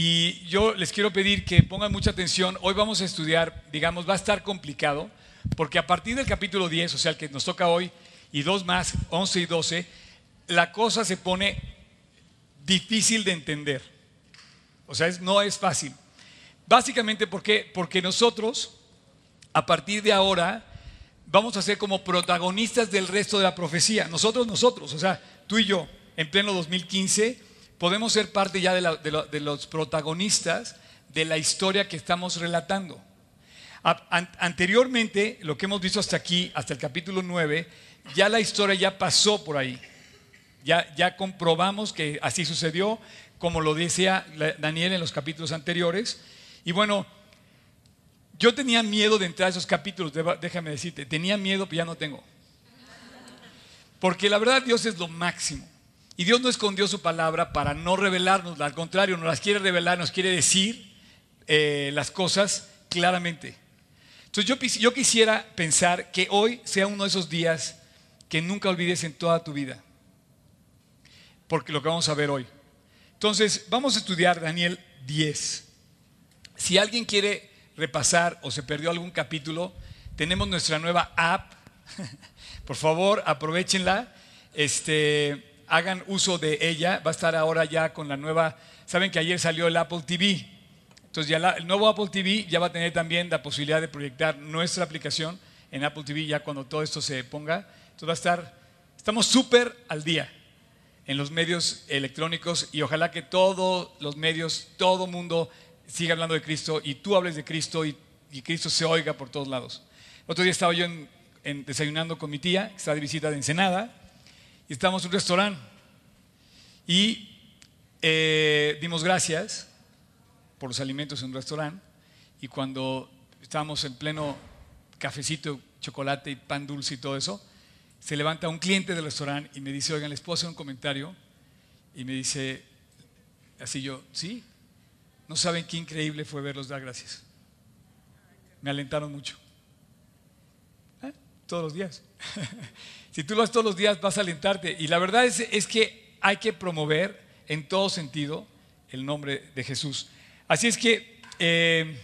Y yo les quiero pedir que pongan mucha atención. Hoy vamos a estudiar, digamos, va a estar complicado, porque a partir del capítulo 10, o sea, el que nos toca hoy, y dos más, 11 y 12, la cosa se pone difícil de entender. O sea, no es fácil. Básicamente, ¿por qué? Porque nosotros, a partir de ahora, vamos a ser como protagonistas del resto de la profecía. Nosotros, nosotros, o sea, tú y yo, en pleno 2015, podemos ser parte ya de, los protagonistas de la historia que estamos relatando. anteriormente, lo que hemos visto hasta aquí, hasta el capítulo 9, ya la historia ya pasó por ahí. Ya, ya comprobamos que así sucedió, como lo decía Daniel en los capítulos anteriores. Y bueno, yo tenía miedo de entrar a esos capítulos, déjame decirte, tenía miedo, pero ya no tengo. Porque la verdad Dios es lo máximo. Y Dios no escondió su palabra para no revelarnos, al contrario, nos las quiere revelar, nos quiere decir eh, las cosas claramente. Entonces yo, yo quisiera pensar que hoy sea uno de esos días que nunca olvides en toda tu vida. Porque lo que vamos a ver hoy. Entonces, vamos a estudiar Daniel 10. Si alguien quiere repasar o se perdió algún capítulo, tenemos nuestra nueva app. Por favor, aprovechenla. Este, hagan uso de ella. Va a estar ahora ya con la nueva. Saben que ayer salió el Apple TV. Entonces, ya el nuevo Apple TV ya va a tener también la posibilidad de proyectar nuestra aplicación en Apple TV ya cuando todo esto se ponga. Entonces, va a estar. Estamos súper al día en los medios electrónicos y ojalá que todos los medios, todo mundo siga hablando de Cristo y tú hables de Cristo y, Cristo se oiga por todos lados. Otro día estaba yo desayunando con mi tía, que está de visita de Ensenada, y estábamos en un restaurante y eh, dimos gracias por los alimentos en un restaurante y cuando estábamos en pleno cafecito, chocolate y pan dulce y todo eso, se levanta un cliente del restaurante y me dice, oigan, les puedo hacer un comentario. Y me dice, así yo, sí, no saben qué increíble fue verlos dar gracias. Me alentaron mucho. ¿Eh? Todos los días. si tú lo haces todos los días, vas a alentarte. Y la verdad es, es que hay que promover en todo sentido el nombre de Jesús. Así es que eh,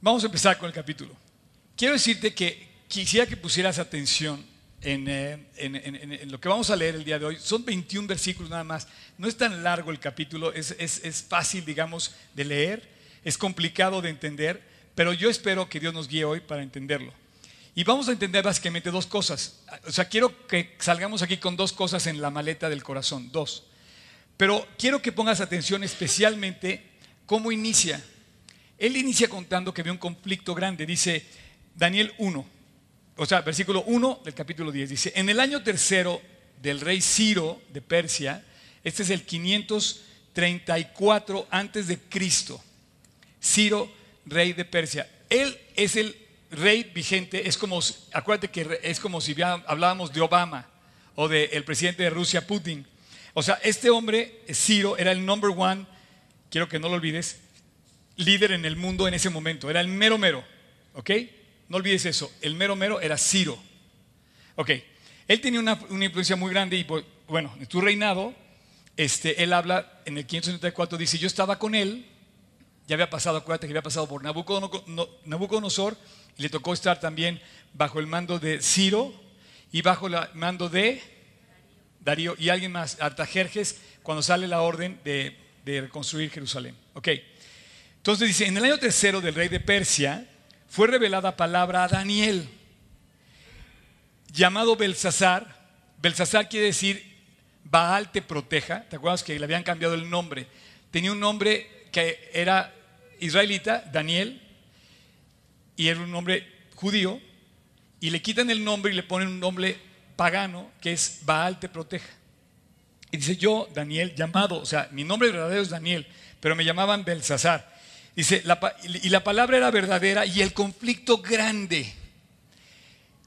vamos a empezar con el capítulo. Quiero decirte que quisiera que pusieras atención eh, en, lo que vamos a leer el día de hoy. Son 21 versículos nada más. No es tan largo el capítulo, es, fácil, digamos, de leer, es complicado de entender, pero yo espero que Dios nos guíe hoy para entenderlo. Y vamos a entender básicamente dos cosas. O sea, quiero que salgamos aquí con dos cosas en la maleta del corazón, dos. Pero quiero que pongas atención especialmente cómo inicia. Él inicia contando que había un conflicto grande. Dice Daniel 1, o sea, versículo 1 del capítulo 10 dice, en el año tercero del rey Ciro de Persia, este es el 534 antes de Cristo, Ciro, rey de Persia. Él es el rey vigente, es como, acuérdate que es como si hablábamos de Obama o del presidente de Rusia, Putin. O sea, este hombre, Ciro, era el number one, quiero que no lo olvides, líder en el mundo en ese momento, era el mero mero, ¿ok? No olvides eso. El mero mero era Ciro. Ok. Él tenía una, influencia muy grande y, pues, bueno, en su reinado, este, él habla en el 574, dice, yo estaba con él, ya había pasado, acuérdate que había pasado por Nabucodonosor, le tocó estar también bajo el mando de Ciro y bajo el mando de Darío y alguien más, Artajerjes, cuando sale la orden de, reconstruir Jerusalén. Ok. Entonces dice, en el año tercero del rey de Persia, fue revelada palabra a Daniel, llamado Belsasar. Belsasar quiere decir Baal te proteja. ¿Te acuerdas que le habían cambiado el nombre? Tenía un nombre que era israelita, Daniel, y era un nombre judío, y le quitan el nombre y le ponen un nombre pagano que es Baal te proteja. Y dice yo, Daniel, llamado, o sea, mi nombre verdadero es Daniel, pero me llamaban Belsasar. Dice, y la palabra era verdadera y el conflicto grande.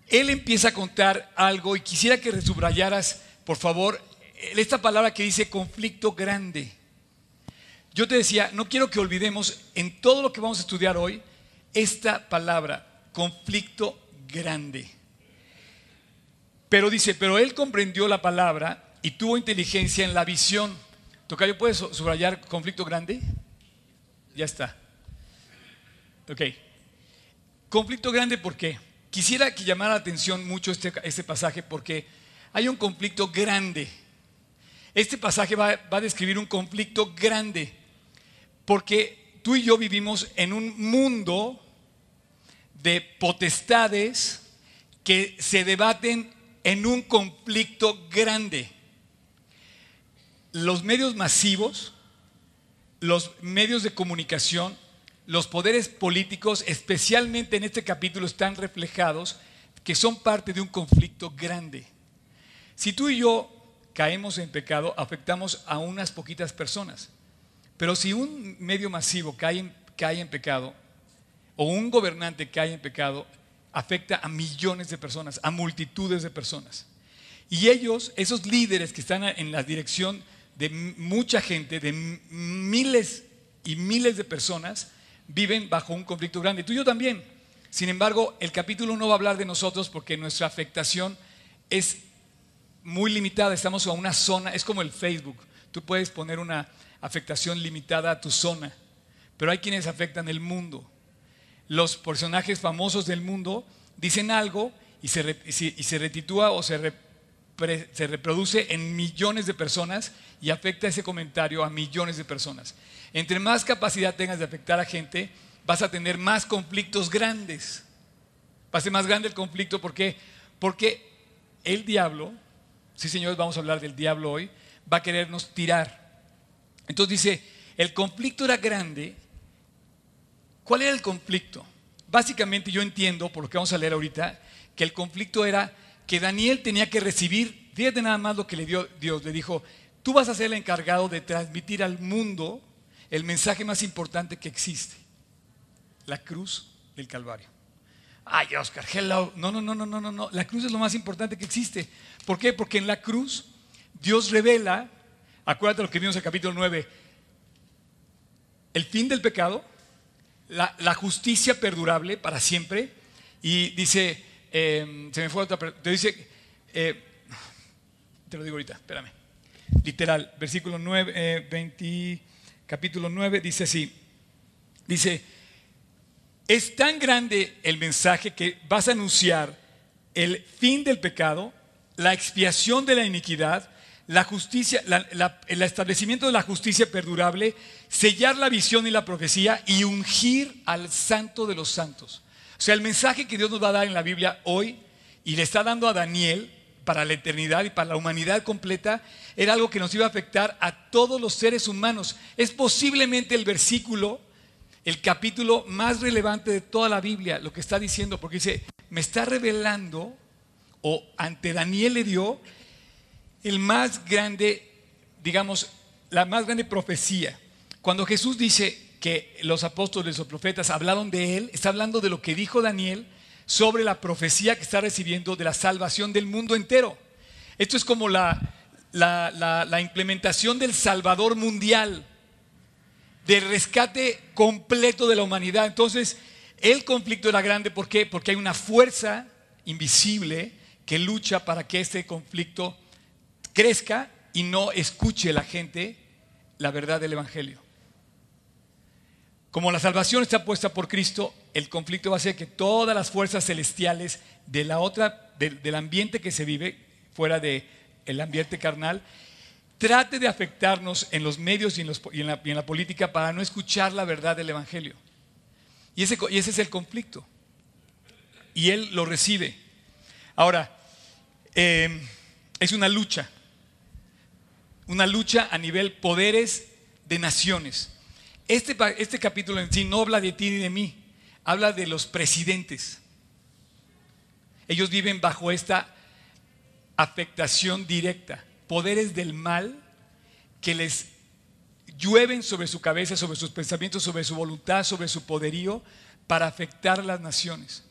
Él empieza a contar algo y quisiera que resubrayaras, por favor, esta palabra que dice conflicto grande. Yo te decía, no quiero que olvidemos en todo lo que vamos a estudiar hoy esta palabra, conflicto grande. Pero dice, pero él comprendió la palabra y tuvo inteligencia en la visión. Tocayo, ¿puedes subrayar conflicto grande? Ya está. Ok. Conflicto grande, ¿por qué? Quisiera que llamara la atención mucho este, este pasaje porque hay un conflicto grande. Este pasaje va, va a describir un conflicto grande porque tú y yo vivimos en un mundo de potestades que se debaten en un conflicto grande. Los medios masivos, los medios de comunicación, los poderes políticos, especialmente en este capítulo, están reflejados que son parte de un conflicto grande. Si tú y yo caemos en pecado, afectamos a unas poquitas personas. Pero si un medio masivo cae en, cae en pecado, o un gobernante cae en pecado, afecta a millones de personas, a multitudes de personas. Y ellos, esos líderes que están en la dirección de mucha gente, de miles y miles de personas, viven bajo un conflicto grande. Tú y yo también. Sin embargo, el capítulo no va a hablar de nosotros porque nuestra afectación es muy limitada. Estamos a una zona, es como el Facebook. Tú puedes poner una afectación limitada a tu zona, pero hay quienes afectan el mundo. Los personajes famosos del mundo dicen algo y se, retitúa o se, se reproduce en millones de personas y afecta ese comentario a millones de personas. Entre más capacidad tengas de afectar a gente, vas a tener más conflictos grandes. Va a ser más grande el conflicto. ¿Por qué? Porque el diablo, sí señores, vamos a hablar del diablo hoy, va a querernos tirar. Entonces dice, el conflicto era grande. ¿Cuál era el conflicto? Básicamente yo entiendo, por lo que vamos a leer ahorita, que el conflicto era que Daniel tenía que recibir, fíjate nada más lo que le dio Dios, le dijo, tú vas a ser el encargado de transmitir al mundo el mensaje más importante que existe, la cruz del Calvario. Ay, Oscar, hello. No, no, no, no, no, no, no. La cruz es lo más importante que existe. ¿Por qué? Porque en la cruz Dios revela, acuérdate lo que vimos en el capítulo 9, el fin del pecado, la, justicia perdurable para siempre. Y dice, em, se me fue otra, te dice, eh, te lo digo ahorita, espérame. Literal, versículo 9, 20. Eh, capítulo 9, dice así, dice, es tan grande el mensaje que vas a anunciar el fin del pecado, la expiación de la iniquidad, la justicia, el establecimiento de la justicia perdurable, sellar la visión y la profecía y ungir al santo de los santos. O sea, el mensaje que Dios nos va a dar en la Biblia hoy y le está dando a Daniel para la eternidad y para la humanidad completa, era algo que nos iba a afectar a todos los seres humanos. Es posiblemente el versículo, el capítulo más relevante de toda la Biblia, lo que está diciendo, porque dice, me está revelando, o ante Daniel le dio, el más grande, digamos, la más grande profecía. Cuando Jesús dice que los apóstoles o profetas hablaron de él, está hablando de lo que dijo Daniel sobre la profecía que está recibiendo de la salvación del mundo entero. Esto es como la, implementación del Salvador mundial, del rescate completo de la humanidad. Entonces, el conflicto era grande, ¿por qué? Porque hay una fuerza invisible que lucha para que este conflicto crezca y no escuche la gente la verdad del Evangelio. Como la salvación está puesta por Cristo, el conflicto va a ser que todas las fuerzas celestiales de la otra, del ambiente que se vive fuera del el ambiente carnal, trate de afectarnos en los medios y en, la, política para no escuchar la verdad del Evangelio. Y ese, y ese es el conflicto. Y él lo recibe. Ahora, eh, es una lucha. Una lucha a nivel poderes de naciones. Este, este capítulo en sí no habla de ti ni de mí, habla de los presidentes. Ellos viven bajo esta afectación directa, poderes del mal que les llueven sobre su cabeza, sobre sus pensamientos, sobre su voluntad, sobre su poderío, para afectar las naciones.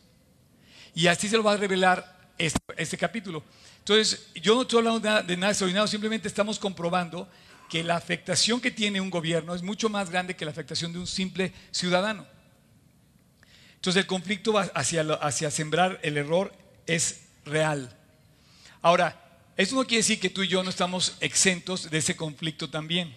Y así se lo va a revelar este, este capítulo. Entonces, yo no estoy hablando de nada, de nada extraordinario, simplemente estamos comprobando que la afectación que tiene un gobierno es mucho más grande que la afectación de un simple ciudadano. Entonces el conflicto hacia, hacia sembrar el error es real. Ahora, esto no quiere decir que tú y yo no estamos exentos de ese conflicto también.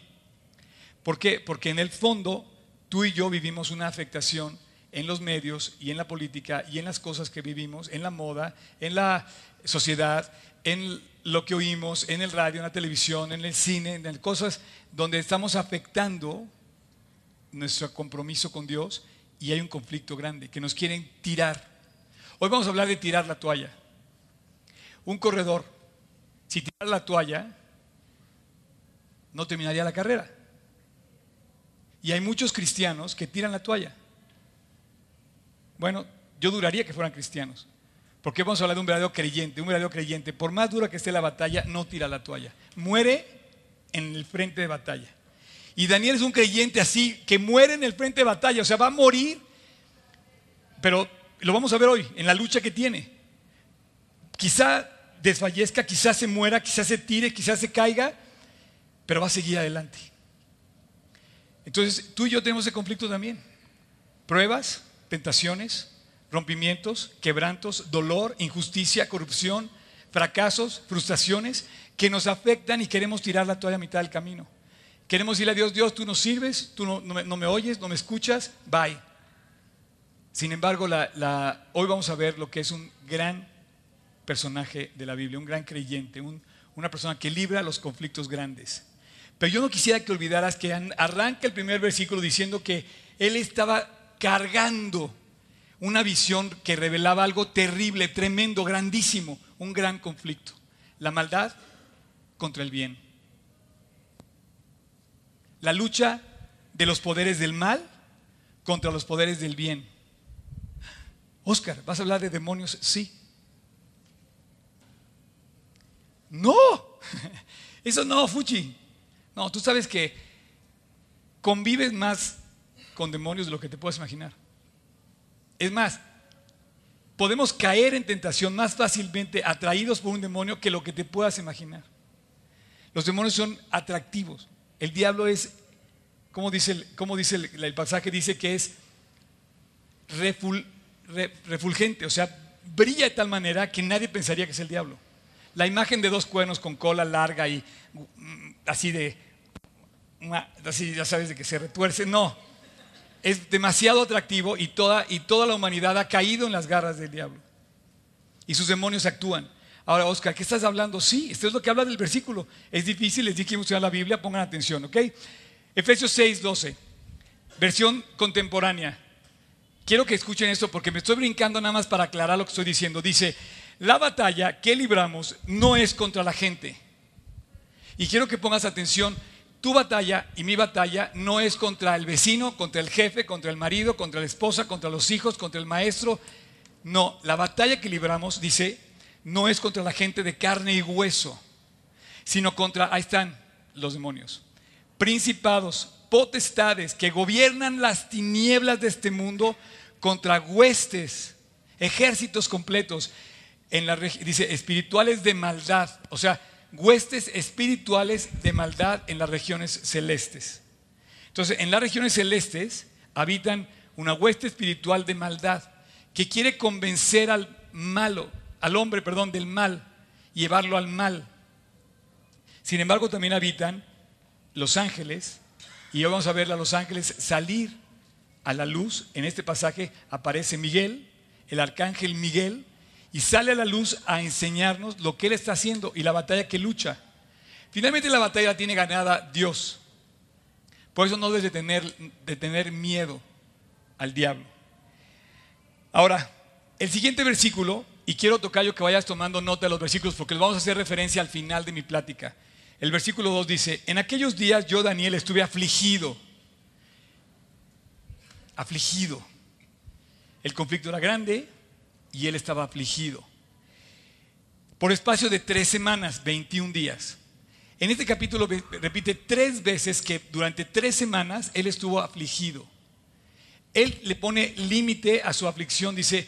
¿Por qué? Porque en el fondo tú y yo vivimos una afectación en los medios y en la política y en las cosas que vivimos, en la moda, en la sociedad, en lo que oímos, en el radio, en la televisión, en el cine, en cosas donde estamos afectando nuestro compromiso con Dios y hay un conflicto grande que nos quieren tirar. Hoy vamos a hablar de tirar la toalla. Un corredor, si tirara la toalla, no terminaría la carrera. Y hay muchos cristianos que tiran la toalla. Bueno, yo duraría que fueran cristianos. Porque vamos a hablar de un verdadero creyente. Un verdadero creyente, por más dura que esté la batalla, no tira la toalla. Muere en el frente de batalla. Y Daniel es un creyente así, que muere en el frente de batalla. O sea, va a morir. Pero lo vamos a ver hoy, en la lucha que tiene. Quizá desfallezca, quizá se muera, quizá se tire, quizá se caiga, pero va a seguir adelante. Entonces, tú y yo tenemos ese conflicto también. Pruebas, tentaciones, rompimientos, quebrantos, dolor, injusticia, corrupción, fracasos, frustraciones que nos afectan y queremos tirar la toalla a mitad del camino. Queremos decirle a Dios, Dios, tú no sirves, tú no, me, oyes, no me escuchas, bye. Sin embargo, hoy vamos a ver lo que es un gran personaje de la Biblia, un gran creyente, una persona que libra los conflictos grandes. Pero yo no quisiera que olvidaras que arranca el primer versículo diciendo que él estaba cargando una visión que revelaba algo terrible, tremendo, grandísimo, un gran conflicto. La maldad contra el bien. La lucha de los poderes del mal contra los poderes del bien. Oscar, ¿vas a hablar de demonios? Sí. No, eso no, Fuchi. No, tú sabes que convives más con demonios de lo que te puedes imaginar. Es más, podemos caer en tentación más fácilmente atraídos por un demonio que lo que te puedas imaginar. Los demonios son atractivos. El diablo es, como dice el, dice el, pasaje? Dice que es refulgente, o sea, brilla de tal manera que nadie pensaría que es el diablo. La imagen de dos cuernos con cola larga y mm, así de, así ya sabes de que se retuerce, no es demasiado atractivo y toda, y toda la humanidad ha caído en las garras del diablo. Y sus demonios actúan. Ahora, Oscar, ¿qué estás hablando? Sí, esto es lo que habla del versículo. Es difícil, les dije que a la Biblia, pongan atención, ¿ok? Efesios 6, 12, versión contemporánea. Quiero que escuchen esto porque me estoy brincando nada más para aclarar lo que estoy diciendo. Dice, la batalla que libramos no es contra la gente. Y quiero que pongas atención, tu batalla y mi batalla no es contra el vecino, contra el jefe, contra el marido, contra la esposa, contra los hijos, contra el maestro. No, la batalla que libramos, dice, no es contra la gente de carne y hueso, sino contra, ahí están los demonios, principados, potestades que gobiernan las tinieblas de este mundo contra huestes, ejércitos completos, en la, dice, espirituales de maldad. O sea, huestes espirituales de maldad en las regiones celestes. Entonces, en las regiones celestes habitan una hueste espiritual de maldad que quiere convencer al malo, al hombre, perdón, del mal, llevarlo al mal. Sin embargo, también habitan los ángeles, y hoy vamos a ver a los ángeles salir a la luz. En este pasaje aparece Miguel, el arcángel Miguel, y sale a la luz a enseñarnos lo que Él está haciendo y la batalla que lucha. Finalmente la batalla la tiene ganada Dios. Por eso no debes de tener, de tener miedo al diablo. Ahora, el siguiente versículo, y quiero tocar yo que vayas tomando nota de los versículos porque les vamos a hacer referencia al final de mi plática. El versículo 2 dice, en aquellos días yo, Daniel, estuve afligido. Afligido. El conflicto era grande, y él estaba afligido. Por espacio de tres semanas, 21 días. En este capítulo repite tres veces que durante tres semanas él estuvo afligido. Él le pone límite a su aflicción, dice,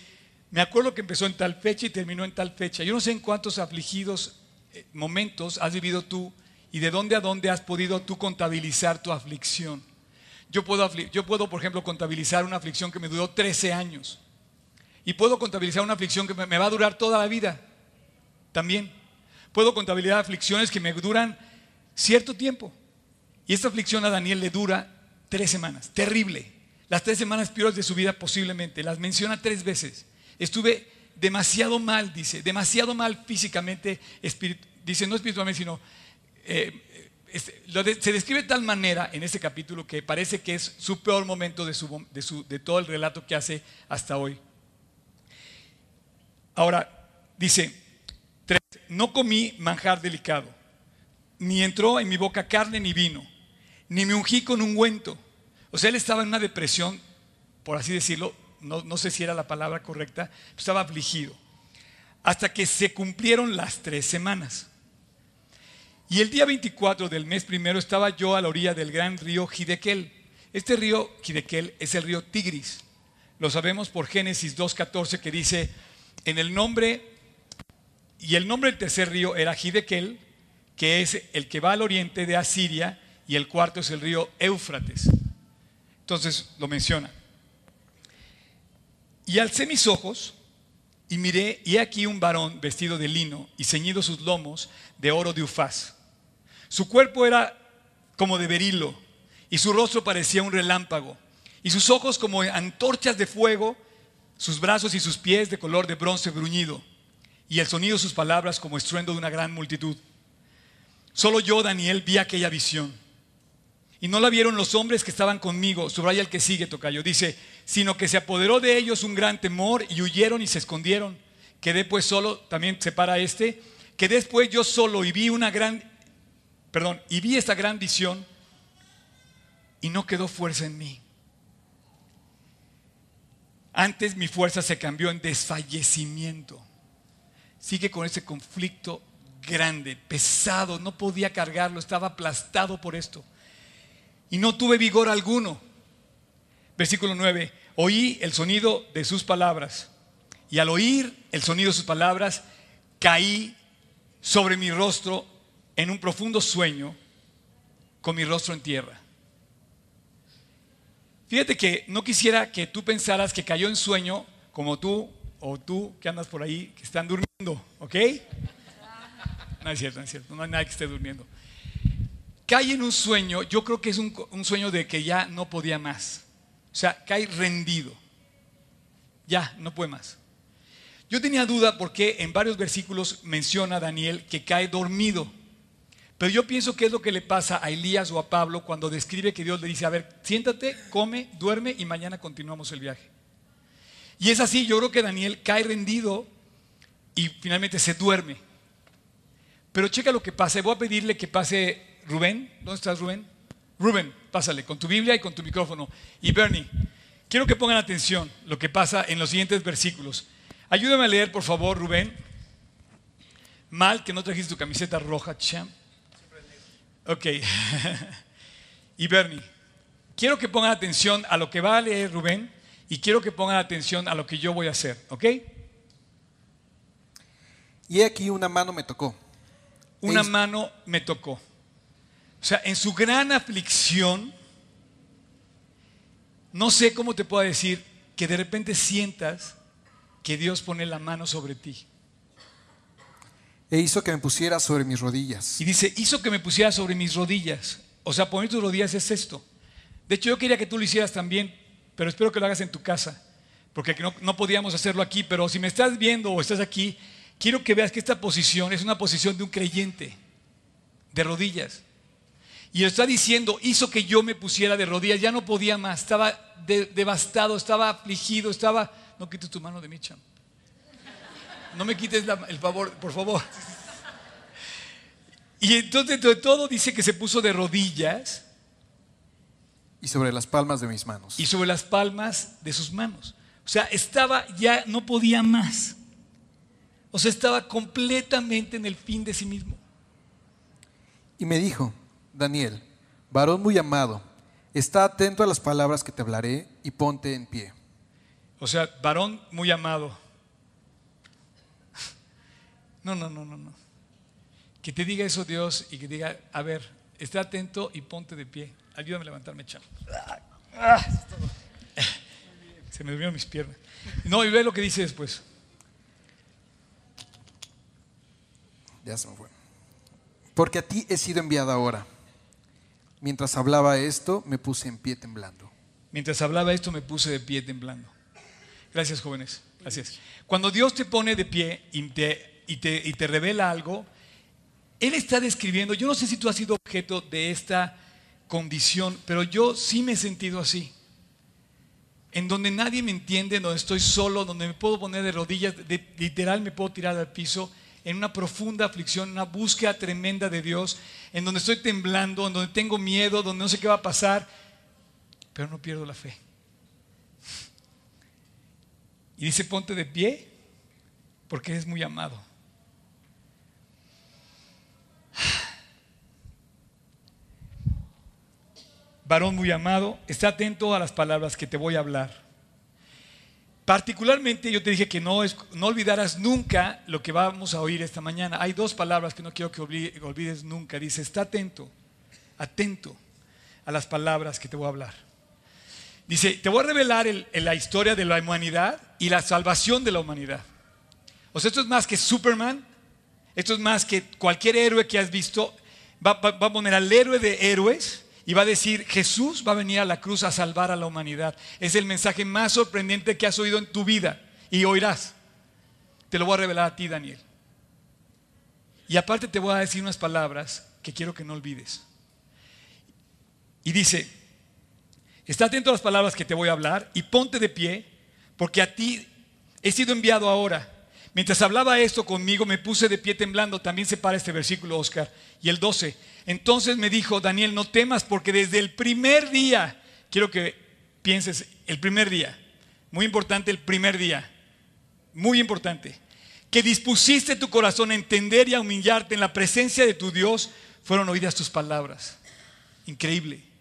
me acuerdo que empezó en tal fecha y terminó en tal fecha. Yo no sé en cuántos afligidos eh, momentos has vivido tú y de dónde a dónde has podido tú contabilizar tu aflicción. Yo puedo, yo puedo, por ejemplo, contabilizar una aflicción que me duró 13 años. Y puedo contabilizar una aflicción que me va a durar toda la vida. También. Puedo contabilizar aflicciones que me duran cierto tiempo. Y esta aflicción a Daniel le dura tres semanas, terrible. Las tres semanas peores de su vida posiblemente. Las menciona tres veces. Estuve demasiado mal, dice, demasiado mal físicamente, dice, no espiritualmente, sino... Eh, este, se describe de tal manera en este capítulo que parece que es su peor momento de, de todo el relato que hace hasta hoy. Ahora, dice, no comí manjar delicado, ni entró en mi boca carne ni vino, ni me ungí con ungüento. O sea, él estaba en una depresión, por así decirlo, no, no sé si era la palabra correcta, estaba afligido, hasta que se cumplieron las tres semanas. Y el día 24 del mes primero estaba yo a la orilla del gran río Hidekel. Este río Hidekel es el río Tigris. Lo sabemos por Génesis 2.14 que dice, en el nombre, y el nombre del tercer río era Hidekel, que es el que va al oriente de Asiria, y el cuarto es el río Éufrates. Entonces lo menciona. Y alcé mis ojos y miré, y aquí un varón vestido de lino y ceñido sus lomos de oro de Ufaz su cuerpo era como de berilo y su rostro parecía un relámpago y sus ojos como antorchas de fuego, sus brazos y sus pies de color de bronce bruñido y el sonido de sus palabras como estruendo de una gran multitud. Solo yo, Daniel, vi aquella visión. Y no la vieron los hombres que estaban conmigo, subraya el que sigue, Tocayo, dice, sino que se apoderó de ellos un gran temor y huyeron y se escondieron. Quedé pues solo, también separa este, quedé después yo solo y vi una gran perdón, y vi esta gran visión y no quedó fuerza en mí. Antes mi fuerza se cambió en desfallecimiento. Sigue con ese conflicto grande, pesado, no podía cargarlo, estaba aplastado por esto. Y no tuve vigor alguno. Versículo 9, oí el sonido de sus palabras. Y al oír el sonido de sus palabras, caí sobre mi rostro en un profundo sueño con mi rostro en tierra. Fíjate que no quisiera que tú pensaras que cayó en sueño como tú o tú que andas por ahí que están durmiendo, ¿ok? No es cierto, no es cierto, no hay nadie que esté durmiendo. Cae en un sueño, yo creo que es un, sueño de que ya no podía más. O sea, cae rendido. Ya, no puede más. Yo tenía duda porque en varios versículos menciona Daniel que cae dormido. Pero yo pienso que es lo que le pasa a Elías o a Pablo cuando describe que Dios le dice, a ver, siéntate, come, duerme y mañana continuamos el viaje. Y es así, yo creo que Daniel cae rendido y finalmente se duerme. Pero checa lo que pasa, voy a pedirle que pase Rubén, ¿dónde estás Rubén? Rubén, pásale con tu Biblia y con tu micrófono. Y Bernie, quiero que pongan atención lo que pasa en los siguientes versículos. Ayúdame a leer, por favor, Rubén. Mal que no trajiste tu camiseta roja, champ. Ok. y Bernie, quiero que pongan atención a lo que va a leer Rubén y quiero que pongan atención a lo que yo voy a hacer, ¿ok? Y aquí una mano me tocó. Una mano me tocó. O sea, en su gran aflicción, no sé cómo te puedo decir que de repente sientas que Dios pone la mano sobre ti. E hizo que me pusiera sobre mis rodillas. Y dice, hizo que me pusiera sobre mis rodillas. O sea, poner tus rodillas es esto. De hecho, yo quería que tú lo hicieras también, pero espero que lo hagas en tu casa, porque no, no podíamos hacerlo aquí, pero si me estás viendo o estás aquí, quiero que veas que esta posición es una posición de un creyente, de rodillas. Y está diciendo, hizo que yo me pusiera de rodillas, ya no podía más, estaba devastado, estaba afligido, estaba... No quites tu mano de mi champ. No me quites el favor, por favor. Y entonces de todo dice que se puso de rodillas. Y sobre las palmas de mis manos. Y sobre las palmas de sus manos. O sea, estaba ya, no podía más. O sea, estaba completamente en el fin de sí mismo. Y me dijo, Daniel, varón muy amado, está atento a las palabras que te hablaré y ponte en pie. O sea, varón muy amado. No, no, no, no, no. Que te diga eso Dios y que diga, a ver, esté atento y ponte de pie. Ayúdame a levantarme, chamo. Se me durmieron mis piernas. No, y ve lo que dice después. Ya se me fue. Porque a ti he sido enviado ahora. Mientras hablaba esto, me puse en pie temblando. Mientras hablaba esto me puse de pie temblando. Gracias jóvenes, gracias. Cuando Dios te pone de pie y te, y te, revela algo, Él está describiendo, yo no sé si tú has sido objeto de esta condición, pero yo sí me he sentido así. En donde nadie me entiende, donde estoy solo, donde me puedo poner de rodillas, de- literal me puedo tirar al piso, en una profunda aflicción, una búsqueda tremenda de Dios, en donde estoy temblando, en donde tengo miedo, donde no sé qué va a pasar, pero no pierdo la fe. Y dice, ponte de pie, porque eres muy amado. Varón muy amado, está atento a las palabras que te voy a hablar. Particularmente yo te dije que no, no olvidaras nunca lo que vamos a oír esta mañana. Hay dos palabras que no quiero que olvi- olvides nunca. Dice, está atento, atento a las palabras que te voy a hablar. Dice, te voy a revelar el- el- la historia de la humanidad y la salvación de la humanidad. O sea, esto es más que Superman, esto es más que cualquier héroe que has visto. Va, va- va a poner al héroe de héroes y va a decir, Jesús va a venir a la cruz a salvar a la humanidad. Es el mensaje más sorprendente que has oído en tu vida y oirás. Te lo voy a revelar a ti, Daniel. Y aparte te voy a decir unas palabras que quiero que no olvides. Y dice, Está atento a las palabras que te voy a hablar y ponte de pie, porque a ti he sido enviado ahora. Mientras hablaba esto conmigo, me puse de pie temblando. También se para este versículo, Oscar. Y el 12. Entonces me dijo, Daniel, no temas, porque desde el primer día, quiero que pienses, el primer día, muy importante el primer día, muy importante, que dispusiste tu corazón a entender y a humillarte en la presencia de tu Dios, fueron oídas tus palabras. Increíble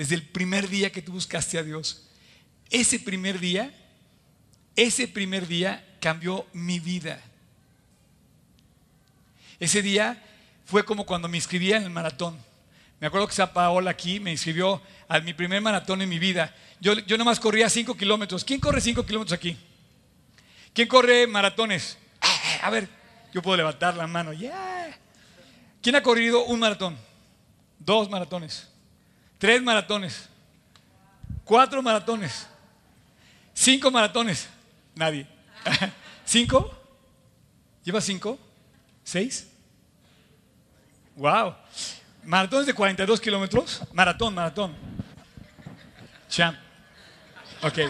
desde el primer día que tú buscaste a Dios. Ese primer día, ese primer día cambió mi vida. Ese día fue como cuando me inscribía en el maratón. Me acuerdo que esa Paola aquí me inscribió a mi primer maratón en mi vida. Yo, yo nomás corría 5 kilómetros. ¿Quién corre 5 kilómetros aquí? ¿Quién corre maratones? Ah, A ver, yo puedo levantar la mano. Yeah. ¿Quién ha corrido un maratón? Dos maratones. Tres maratones. Cuatro maratones. Cinco maratones. Nadie. ¿Cinco? ¿Llevas cinco? ¿Seis? Wow. Maratones de 42 kilómetros. Maratón, maratón. Champ. Ok.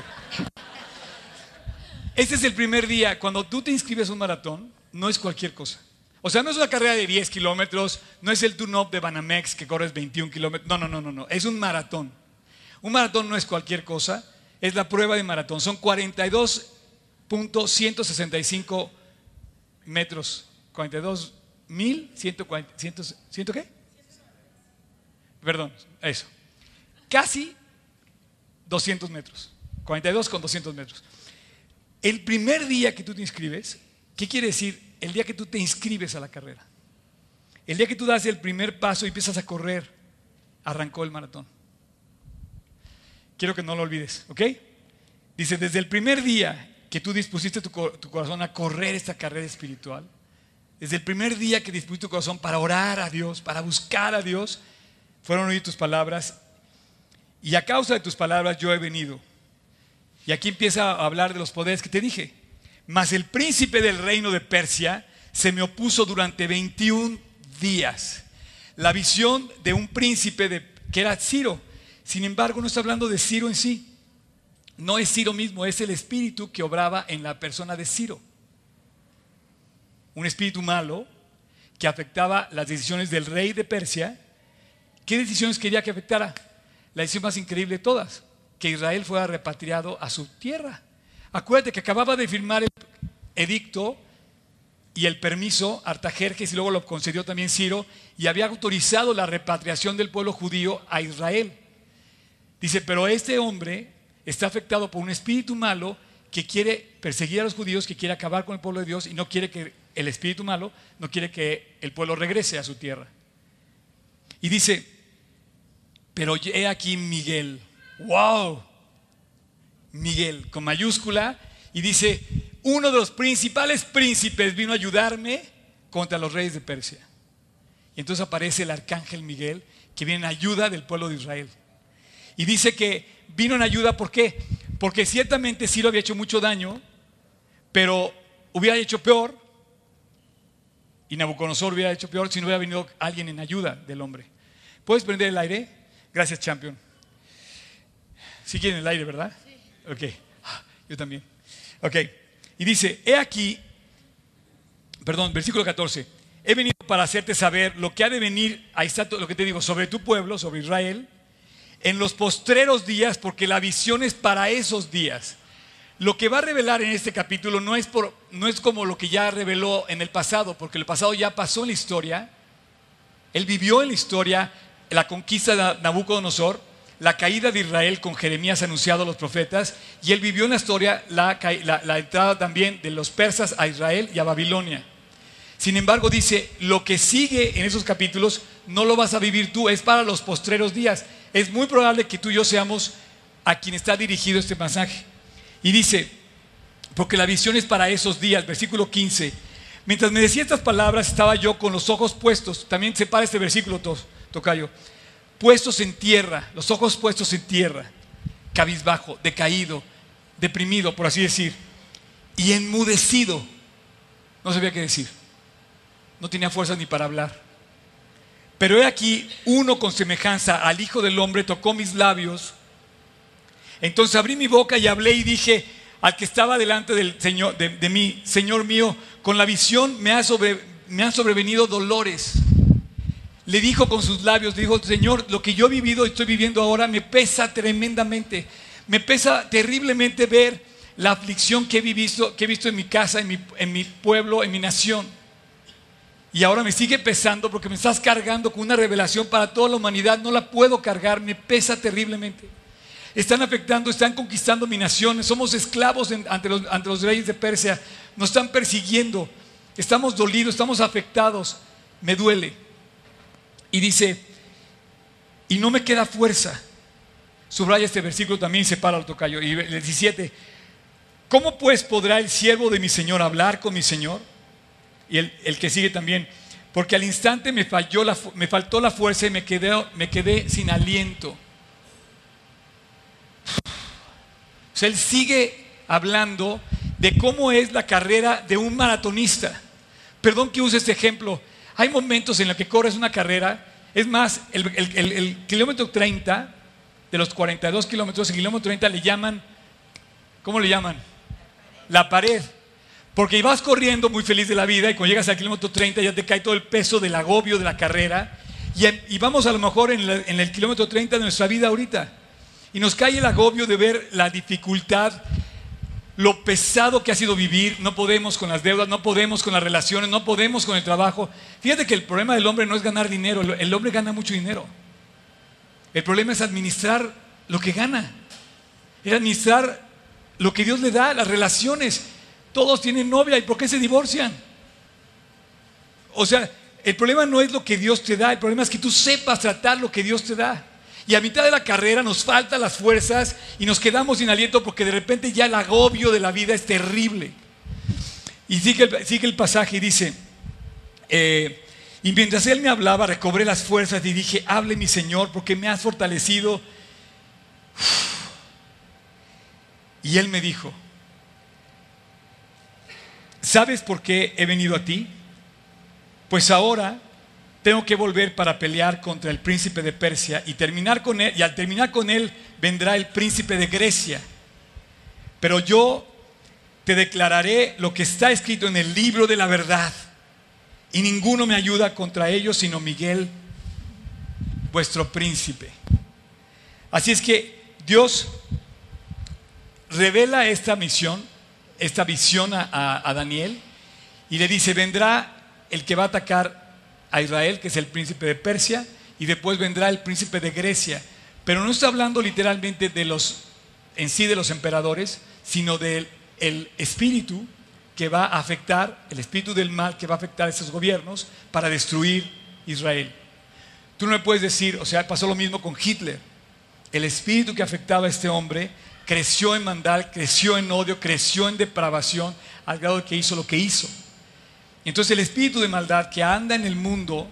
Este es el primer día. Cuando tú te inscribes a un maratón, no es cualquier cosa. O sea, no es una carrera de 10 kilómetros, no es el tune-up de Banamex que corres 21 kilómetros. No, no, no, no, no. Es un maratón. Un maratón no es cualquier cosa, es la prueba de maratón. Son 42.165 metros. 42 mil, 140, 100, ¿100 qué? Perdón, eso. Casi 200 metros. 42 con 200 metros. El primer día que tú te inscribes, ¿qué quiere decir? El día que tú te inscribes a la carrera. El día que tú das el primer paso y empiezas a correr, arrancó el maratón. Quiero que no lo olvides, ¿ok? Dice, desde el primer día que tú dispusiste tu, tu corazón a correr esta carrera espiritual, desde el primer día que dispusiste tu corazón para orar a Dios, para buscar a Dios, fueron oír tus palabras y a causa de tus palabras yo he venido. Y aquí empieza a hablar de los poderes que te dije. Mas el príncipe del reino de Persia se me opuso durante 21 días. La visión de un príncipe de, que era Ciro. Sin embargo, no está hablando de Ciro en sí. No es Ciro mismo, es el espíritu que obraba en la persona de Ciro. Un espíritu malo que afectaba las decisiones del rey de Persia. ¿Qué decisiones quería que afectara? La decisión más increíble de todas, que Israel fuera repatriado a su tierra. Acuérdate que acababa de firmar el edicto y el permiso Artajerjes y luego lo concedió también Ciro y había autorizado la repatriación del pueblo judío a Israel. Dice, pero este hombre está afectado por un espíritu malo que quiere perseguir a los judíos, que quiere acabar con el pueblo de Dios y no quiere que el espíritu malo, no quiere que el pueblo regrese a su tierra. Y dice, pero he aquí Miguel, wow, Miguel con mayúscula, y dice, uno de los principales príncipes vino a ayudarme contra los reyes de Persia. Y entonces aparece el arcángel Miguel que viene en ayuda del pueblo de Israel. Y dice que vino en ayuda, ¿por qué? Porque ciertamente lo había hecho mucho daño, pero hubiera hecho peor, y Nabucodonosor hubiera hecho peor si no hubiera venido alguien en ayuda del hombre. ¿Puedes prender el aire? Gracias, champion. Si quieren el aire, ¿verdad? Sí. Ok. Ah, yo también. Ok. Y dice, he aquí, perdón, versículo 14, he venido para hacerte saber lo que ha de venir, ahí está lo que te digo, sobre tu pueblo, sobre Israel, en los postreros días, porque la visión es para esos días. Lo que va a revelar en este capítulo no es, por, no es como lo que ya reveló en el pasado, porque el pasado ya pasó en la historia. Él vivió en la historia la conquista de Nabucodonosor, la caída de Israel con Jeremías anunciado a los profetas, y él vivió en la historia la, entrada también de los persas a Israel y a Babilonia. Sin embargo, dice, lo que sigue en esos capítulos no lo vas a vivir tú, es para los postreros días. Es muy probable que tú y yo seamos a quien está dirigido este pasaje. Y dice, porque la visión es para esos días, versículo 15. Mientras me decía estas palabras, estaba yo con los ojos puestos. También separa este versículo, Tocayo puestos en tierra, los ojos puestos en tierra, cabizbajo, decaído, deprimido, por así decir, y enmudecido. No sabía qué decir. No tenía fuerza ni para hablar. Pero he aquí, uno con semejanza al Hijo del Hombre tocó mis labios. Entonces abrí mi boca y hablé y dije al que estaba delante del Señor, de, mí, Señor mío, con la visión me, ha han sobrevenido dolores le dijo con sus labios, dijo, Señor, lo que yo he vivido y estoy viviendo ahora me pesa tremendamente. Me pesa terriblemente ver la aflicción que he visto, que he visto en mi casa, en mi, en mi pueblo, en mi nación. Y ahora me sigue pesando porque me estás cargando con una revelación para toda la humanidad. No la puedo cargar, me pesa terriblemente. Están afectando, están conquistando mi nación. Somos esclavos ante, los, reyes de Persia. Nos están persiguiendo. Estamos dolidos, estamos afectados. Me duele. Y dice, y no me queda fuerza. Subraya este versículo también, separa el tocayo. Y el 17, ¿cómo pues podrá el siervo de mi Señor hablar con mi Señor? Y el, que sigue también, porque al instante me, falló la, me faltó la fuerza y me quedé, me quedé sin aliento. O él sigue hablando de cómo es la carrera de un maratonista. Perdón que use este ejemplo, hay momentos en los que corres una carrera, es más, el, kilómetro 30, de los 42 kilómetros, el kilómetro 30 le llaman, ¿cómo le llaman? La pared. Porque vas corriendo muy feliz de la vida y cuando llegas al kilómetro 30 ya te cae todo el peso del agobio de la carrera. Y, vamos a lo mejor en, en el kilómetro 30 de nuestra vida ahorita. Y nos cae el agobio de ver la dificultad lo pesado que ha sido vivir, no podemos con las deudas, no podemos con las relaciones, no podemos con el trabajo. Fíjate que el problema del hombre no es ganar dinero, el hombre gana mucho dinero. El problema es administrar lo que gana, es administrar lo que Dios le da, las relaciones. Todos tienen novia y ¿por qué se divorcian? O sea, el problema no es lo que Dios te da, el problema es que tú sepas tratar lo que Dios te da. Y a mitad de la carrera nos faltan las fuerzas y nos quedamos sin aliento porque de repente ya el agobio de la vida es terrible. Y sigue el, el pasaje y dice, eh, y mientras él me hablaba, recobré las fuerzas y dije, hable mi Señor porque me has fortalecido. Y él me dijo, ¿sabes por qué he venido a ti? Pues ahora tengo que volver para pelear contra el príncipe de Persia y terminar con él, y al terminar con él vendrá el príncipe de Grecia. Pero yo te declararé lo que está escrito en el libro de la verdad, y ninguno me ayuda contra ellos sino Miguel, vuestro príncipe. Así es que Dios revela esta misión, esta visión a, a Daniel, y le dice, vendrá el que va a atacar a Israel, que es el príncipe de Persia, y después vendrá el príncipe de Grecia. Pero no está hablando literalmente de los, en sí de los emperadores, sino del el espíritu que va a afectar, el espíritu del mal que va a afectar a esos gobiernos para destruir Israel. Tú no me puedes decir, o sea, pasó lo mismo con Hitler. El espíritu que afectaba a este hombre creció en mandal, creció en odio, creció en depravación, al grado que hizo lo que hizo. Entonces el espíritu de maldad que anda en el mundo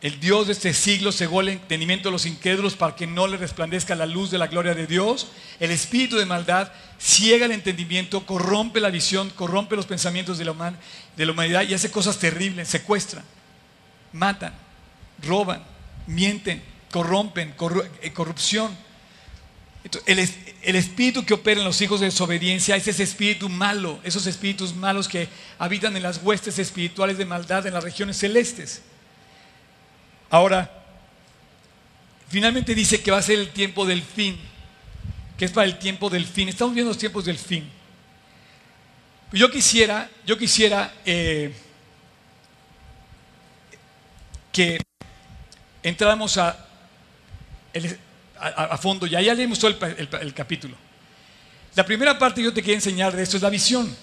El Dios de este siglo cegó el entendimiento de los incrédulos para que no le resplandezca la luz de la gloria de Dios. El espíritu de maldad ciega el entendimiento, corrompe la visión, corrompe los pensamientos de la, humanidad y hace cosas terribles, secuestran, matan, roban, mienten, corrompen, eh, corrupción. El, el, espíritu que opera en los hijos de desobediencia es ese espíritu malo, esos espíritus malos que habitan en las huestes espirituales de maldad en las regiones celestes. Ahora, finalmente dice que va a ser el tiempo del fin, que es para el tiempo del fin. Estamos viendo los tiempos del fin. Yo quisiera, yo quisiera eh, que entráramos a, a, fondo, ya, ya leímos todo el, capítulo. La primera parte que yo te quiero enseñar de esto es la visión.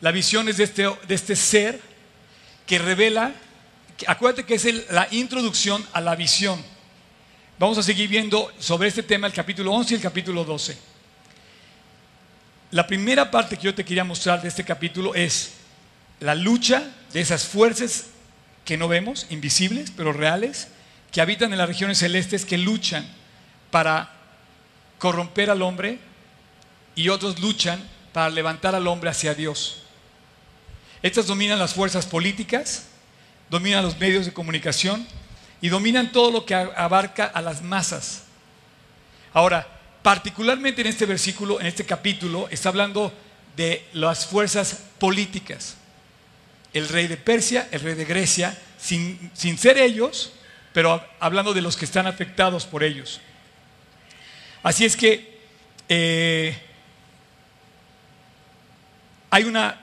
La visión es de este, de este ser que revela acuérdate que es la introducción a la visión. Vamos a seguir viendo sobre este tema el capítulo 11 y el capítulo 12. La primera parte que yo te quería mostrar de este capítulo es la lucha de esas fuerzas que no vemos, invisibles, pero reales, que habitan en las regiones celestes, que luchan para corromper al hombre y otros luchan para levantar al hombre hacia Dios. Estas dominan las fuerzas políticas, dominan los medios de comunicación y dominan todo lo que abarca a las masas. Ahora, particularmente en este versículo, en este capítulo, está hablando de las fuerzas políticas. El rey de Persia, el rey de Grecia, sin, ser ellos, pero hablando de los que están afectados por ellos. Así es que eh, hay una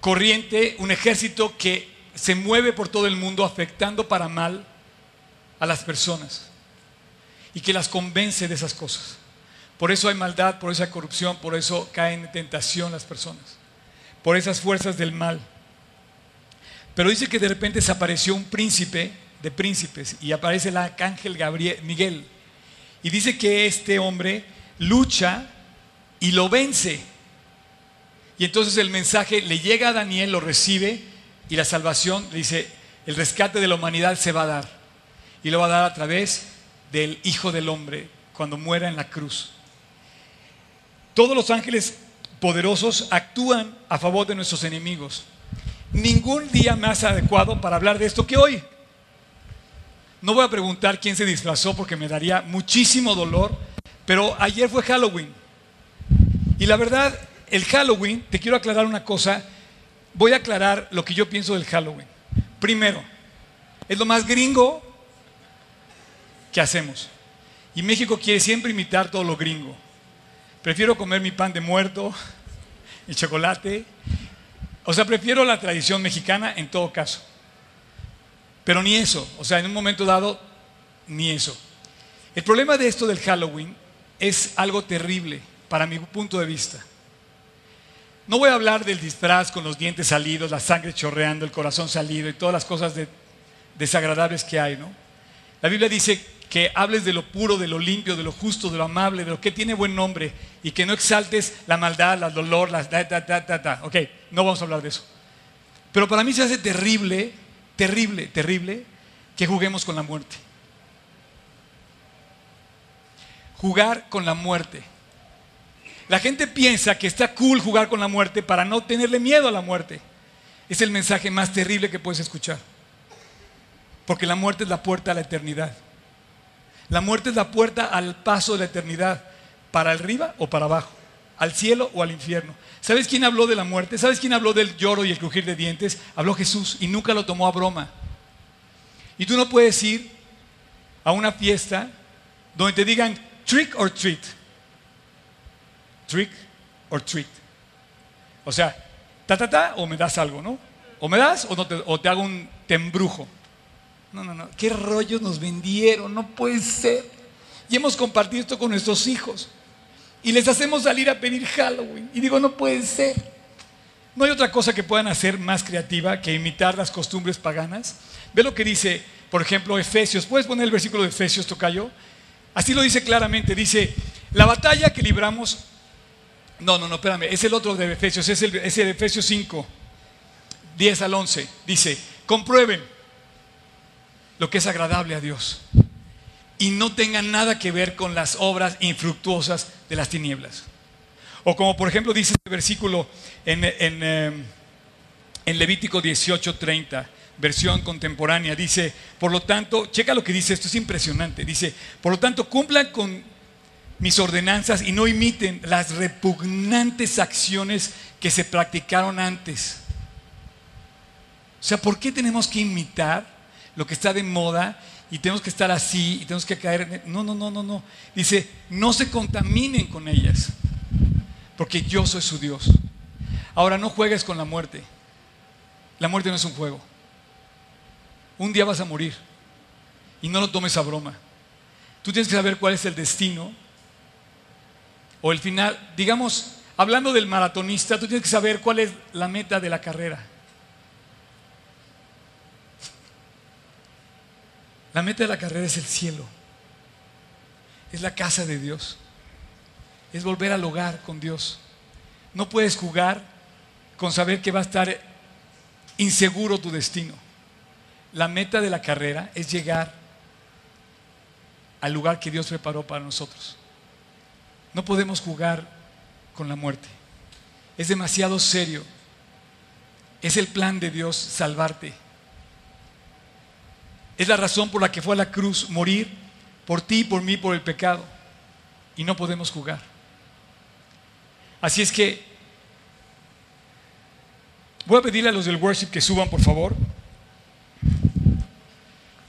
corriente, un ejército que se mueve por todo el mundo afectando para mal a las personas y que las convence de esas cosas. Por eso hay maldad, por eso hay corrupción, por eso caen en tentación las personas, por esas fuerzas del mal. Pero dice que de repente se apareció un príncipe de príncipes y aparece el arcángel Miguel. Y dice que este hombre lucha y lo vence. Y entonces el mensaje le llega a Daniel, lo recibe y la salvación, dice, el rescate de la humanidad se va a dar. Y lo va a dar a través del Hijo del Hombre cuando muera en la cruz. Todos los ángeles poderosos actúan a favor de nuestros enemigos. Ningún día más adecuado para hablar de esto que hoy. No voy a preguntar quién se disfrazó porque me daría muchísimo dolor, pero ayer fue Halloween. Y la verdad, el Halloween, te quiero aclarar una cosa, voy a aclarar lo que yo pienso del Halloween. Primero, es lo más gringo que hacemos. Y México quiere siempre imitar todo lo gringo. Prefiero comer mi pan de muerto, el chocolate. O sea, prefiero la tradición mexicana en todo caso. Pero ni eso. O sea, en un momento dado, ni eso. El problema de esto del Halloween es algo terrible para mi punto de vista. No voy a hablar del disfraz con los dientes salidos, la sangre chorreando, el corazón salido y todas las cosas desagradables que hay, ¿no? La Biblia dice que hables de lo puro, de lo limpio, de lo justo, de lo amable, de lo que tiene buen nombre y que no exaltes la maldad, el dolor, las ta, ta, ta, ta, ta. Ok, no vamos a hablar de eso. Pero para mí se hace terrible, terrible, terrible que juguemos con la muerte. Jugar con la muerte. La gente piensa que está cool jugar con la muerte para no tenerle miedo a la muerte. Es el mensaje más terrible que puedes escuchar. Porque la muerte es la puerta a la eternidad. La muerte es la puerta al paso de la eternidad, para arriba o para abajo, al cielo o al infierno. ¿Sabes quién habló de la muerte? ¿Sabes quién habló del lloro y el crujir de dientes? Habló Jesús y nunca lo tomó a broma. Y tú no puedes ir a una fiesta donde te digan trick or treat trick or treat. O sea, ta, ta, ta, o me das algo, ¿no? O me das o, no te, o te hago un tembrujo. No, no, no. ¿Qué rollos nos vendieron? No puede ser. Y hemos compartido esto con nuestros hijos. Y les hacemos salir a pedir Halloween. Y digo, no puede ser. No hay otra cosa que puedan hacer más creativa que imitar las costumbres paganas. Ve lo que dice, por ejemplo, Efesios. ¿Puedes poner el versículo de Efesios, Tocayo? Así lo dice claramente. Dice, la batalla que libramos no, no, no, espérame. Es el otro de Efesios, es el, de Efesios 5. 10 al 11, dice, comprueben lo que es agradable a Dios y no tengan nada que ver con las obras infructuosas de las tinieblas. O como por ejemplo dice este versículo en, en, eh, en Levítico 18:30, versión contemporánea, dice, por lo tanto, checa lo que dice, esto es impresionante, dice, por lo tanto, cumplan con mis ordenanzas y no imiten las repugnantes acciones que se practicaron antes. O sea, ¿por qué tenemos que imitar lo que está de moda y tenemos que estar así y tenemos que caer. No, no, no, no, no. Dice, no se contaminen con ellas, porque yo soy su Dios. Ahora, no juegues con la muerte. La muerte no es un juego. Un día vas a morir y no lo tomes a broma. Tú tienes que saber cuál es el destino o el final. Digamos, hablando del maratonista, tú tienes que saber cuál es la meta de la carrera. La meta de la carrera es el cielo. Es la casa de Dios. Es volver al hogar con Dios. No puedes jugar con saber que va a estar inseguro tu destino. La meta de la carrera es llegar al lugar que Dios preparó para nosotros. No podemos jugar con la muerte. Es demasiado serio. Es el plan de Dios salvarte. Es la razón por la que fue a la cruz, morir por ti, por mí, por el pecado. Y no podemos jugar. Así es que voy a pedirle a los del worship que suban, por favor.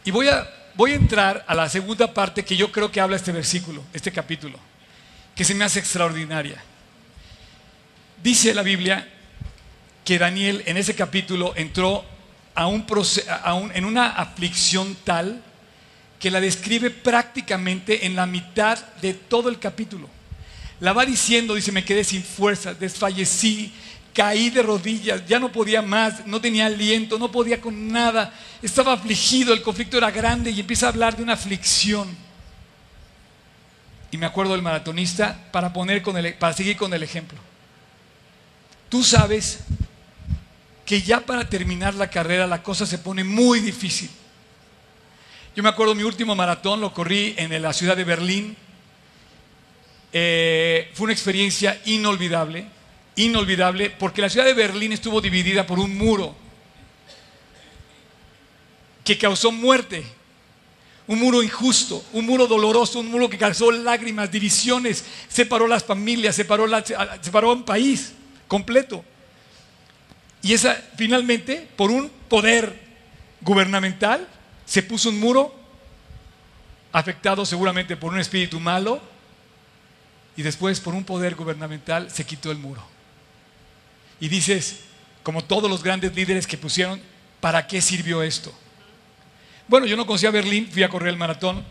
Y voy a, voy a entrar a la segunda parte que yo creo que habla este versículo, este capítulo, que se me hace extraordinaria. Dice la Biblia que Daniel en ese capítulo entró en una aflicción tal que la describe prácticamente en la mitad de todo el capítulo. La va diciendo, dice, me quedé sin fuerza, desfallecí, caí de rodillas, ya no podía más, no tenía aliento, no podía con nada, estaba afligido, el conflicto era grande y empieza a hablar de una aflicción. Y me acuerdo del maratonista para, poner con el, para seguir con el ejemplo. Tú sabes que ya para terminar la carrera la cosa se pone muy difícil. Yo me acuerdo mi último maratón, lo corrí en la ciudad de Berlín. Eh, fue una experiencia inolvidable, inolvidable, porque la ciudad de Berlín estuvo dividida por un muro que causó muerte, un muro injusto, un muro doloroso, un muro que causó lágrimas, divisiones, separó las familias, separó, separó un país completo. Y esa, finalmente, por un poder gubernamental, se puso un muro, afectado seguramente por un espíritu malo, y después por un poder gubernamental se quitó el muro. Y dices, como todos los grandes líderes que pusieron, ¿para qué sirvió esto? Bueno, yo no conocía Berlín, fui a correr el maratón,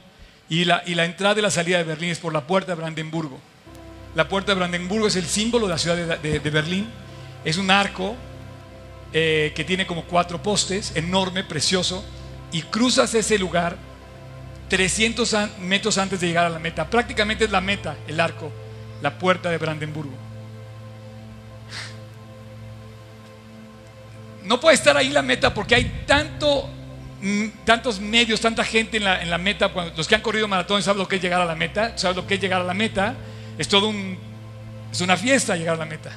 y la, y la entrada y la salida de Berlín es por la puerta de Brandenburgo. La puerta de Brandenburgo es el símbolo de la ciudad de, de Berlín, es un arco eh, que tiene como cuatro postes, enorme, precioso, y cruzas ese lugar 300 metros antes de llegar a la meta. Prácticamente es la meta, el arco, la puerta de Brandenburgo. No puede estar ahí la meta porque hay tanto, mm, tantos medios, tanta gente en la, meta. Los que han corrido maratones saben lo que es llegar a la meta. Saben lo que es llegar a la meta. Es todo un, es una fiesta llegar a la meta.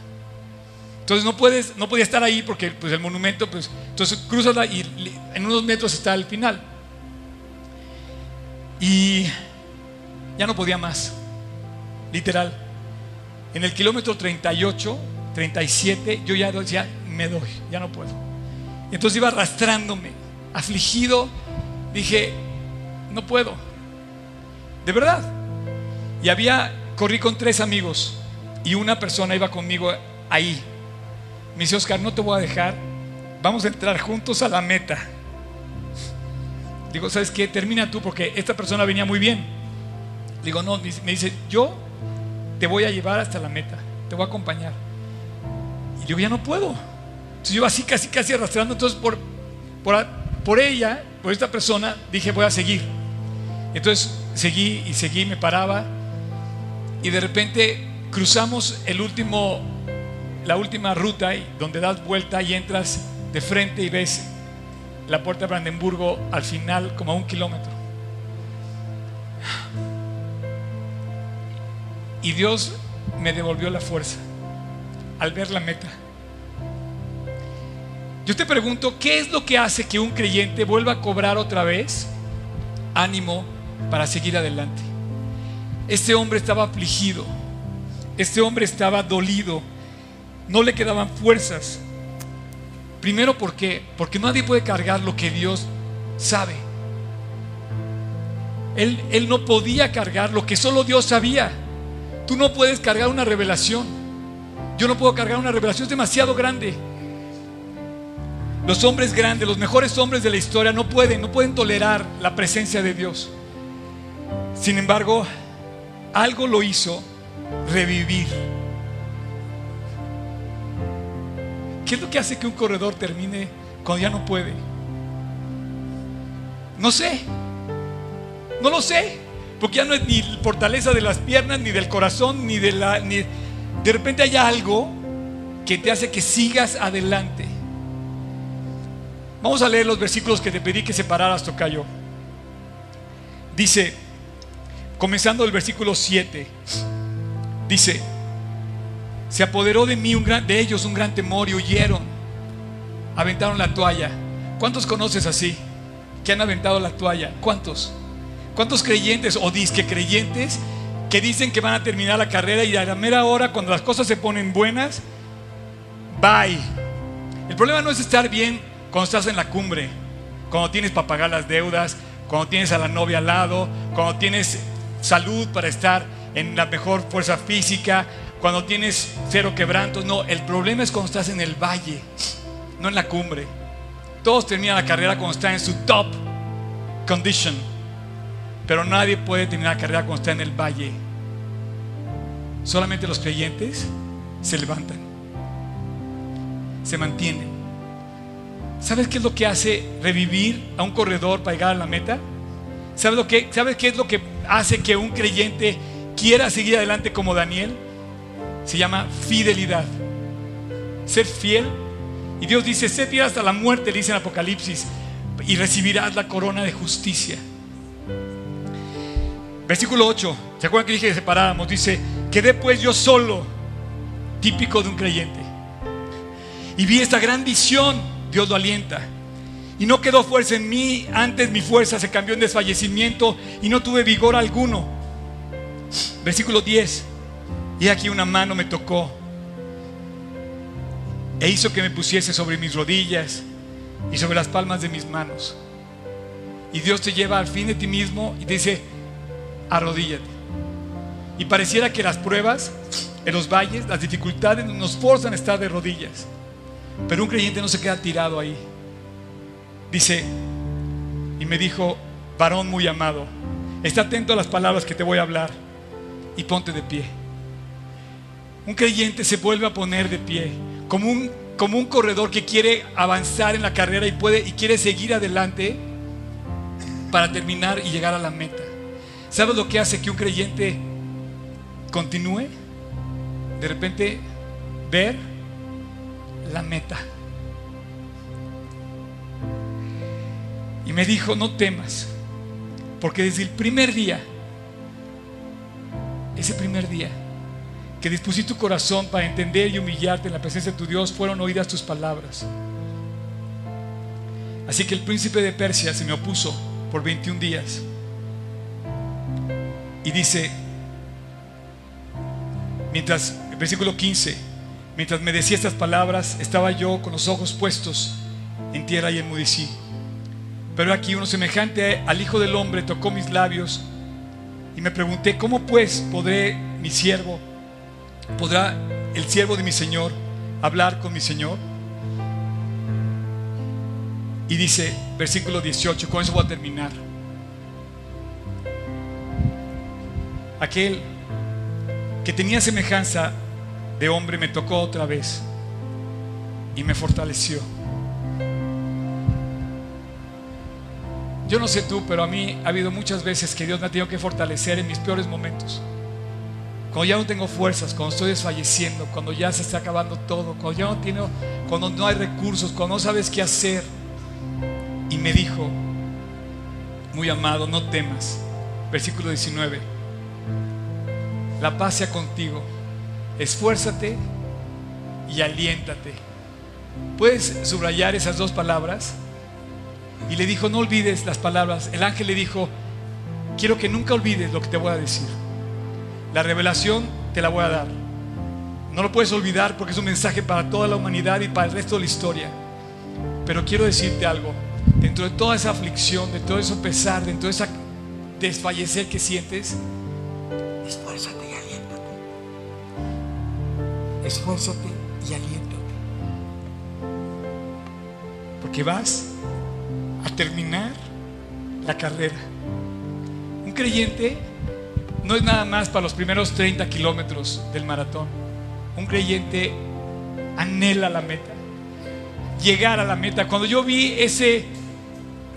Entonces no puedes, no podía estar ahí porque pues, el monumento, pues, entonces cruzas y en unos metros está el final. Y ya no podía más, literal. En el kilómetro 38, 37, yo ya me doy, ya no puedo. Entonces iba arrastrándome, afligido, dije, no puedo, de verdad. Y había, corrí con tres amigos y una persona iba conmigo ahí, me dice, Oscar, no te voy a dejar. Vamos a entrar juntos a la meta. Digo, ¿sabes qué? Termina tú porque esta persona venía muy bien. Digo, no, me dice, yo te voy a llevar hasta la meta. Te voy a acompañar. Y yo ya no puedo. Entonces yo así casi, casi arrastrando. Entonces por, por, por ella, por esta persona, dije, voy a seguir. Entonces seguí y seguí, me paraba. Y de repente cruzamos el último la última ruta donde das vuelta y entras de frente y ves la puerta de Brandenburgo al final como a un kilómetro. Y Dios me devolvió la fuerza al ver la meta. Yo te pregunto, ¿qué es lo que hace que un creyente vuelva a cobrar otra vez ánimo para seguir adelante? Este hombre estaba afligido, este hombre estaba dolido, no le quedaban fuerzas. Primero, ¿por qué? Porque nadie puede cargar lo que Dios sabe. Él, él no podía cargar lo que solo Dios sabía. Tú no puedes cargar una revelación. Yo no puedo cargar una revelación, es demasiado grande. Los hombres grandes, los mejores hombres de la historia no pueden, no pueden tolerar la presencia de Dios. Sin embargo, algo lo hizo revivir. ¿Qué es lo que hace que un corredor termine cuando ya no puede? No sé. No lo sé. Porque ya no es ni fortaleza de las piernas, ni del corazón, ni de la... Ni... De repente hay algo que te hace que sigas adelante. Vamos a leer los versículos que te pedí que separaras, Tocayo. Dice, comenzando el versículo 7, dice, se apoderó de mí un gran, de ellos un gran temor y huyeron. Aventaron la toalla. ¿Cuántos conoces así? Que han aventado la toalla. ¿Cuántos? ¿Cuántos creyentes o disque creyentes que dicen que van a terminar la carrera y a la mera hora, cuando las cosas se ponen buenas, bye? El problema no es estar bien cuando estás en la cumbre, cuando tienes para pagar las deudas, cuando tienes a la novia al lado, cuando tienes salud para estar en la mejor fuerza física, cuando tienes cero quebrantos. No, el problema es cuando estás en el valle, no en la cumbre. Todos terminan la carrera cuando están en su top condition. Pero nadie puede terminar la carrera cuando está en el valle. Solamente los creyentes se levantan, se mantienen. ¿Sabes qué es lo que hace revivir a un corredor para llegar a la meta? ¿Sabes, lo que, ¿Sabes qué es lo que hace que un creyente quiera seguir adelante como Daniel? Se llama fidelidad. Ser fiel. Y Dios dice, sé fiel hasta la muerte, dice en Apocalipsis, y recibirás la corona de justicia. Versículo 8. ¿Se acuerdan que dije que separáramos? Dice, quedé pues yo solo, típico de un creyente. Y vi esta gran visión, Dios lo alienta. Y no quedó fuerza en mí, antes mi fuerza se cambió en desfallecimiento y no tuve vigor alguno. Versículo 10. Y aquí una mano me tocó e hizo que me pusiese sobre mis rodillas y sobre las palmas de mis manos. Y Dios te lleva al fin de ti mismo y dice, arrodíllate. Y pareciera que las pruebas en los valles, las dificultades nos forzan a estar de rodillas. Pero un creyente no se queda tirado ahí. Dice, y me dijo, varón muy amado, está atento a las palabras que te voy a hablar y ponte de pie. Un creyente se vuelve a poner de pie, como un, como un corredor que quiere avanzar en la carrera y, puede, y quiere seguir adelante para terminar y llegar a la meta. ¿Sabes lo que hace que un creyente continúe? De repente ver la meta. Y me dijo, no temas, porque desde el primer día, ese primer día, que dispusiste tu corazón para entender y humillarte en la presencia de tu Dios, fueron oídas tus palabras. Así que el príncipe de Persia se me opuso por 21 días. Y dice, mientras, versículo 15, mientras me decía estas palabras, estaba yo con los ojos puestos en tierra y enmudecí. Pero aquí uno semejante al Hijo del Hombre tocó mis labios y me pregunté, ¿cómo pues podré mi siervo, podrá el siervo de mi Señor hablar con mi Señor? Y dice, versículo 18, con eso voy a terminar. Aquel que tenía semejanza de hombre me tocó otra vez y me fortaleció. Yo no sé tú, pero a mí ha habido muchas veces que Dios me ha tenido que fortalecer en mis peores momentos. Cuando ya no tengo fuerzas, cuando estoy desfalleciendo, cuando ya se está acabando todo, cuando ya no tiene, cuando no hay recursos, cuando no sabes qué hacer. Y me dijo, muy amado, no temas. Versículo 19. La paz sea contigo. Esfuérzate y aliéntate. ¿Puedes subrayar esas dos palabras? Y le dijo, no olvides las palabras. El ángel le dijo, quiero que nunca olvides lo que te voy a decir. La revelación te la voy a dar. No lo puedes olvidar porque es un mensaje para toda la humanidad y para el resto de la historia. Pero quiero decirte algo. Dentro de toda esa aflicción, de todo eso pesar, dentro de esa desfallecer que sientes, esfuérzate y aliéntate. Esfuérzate y aliéntate. Porque vas a terminar la carrera. Un creyente no es nada más para los primeros 30 kilómetros del maratón. Un creyente anhela la meta. Llegar a la meta. Cuando yo vi ese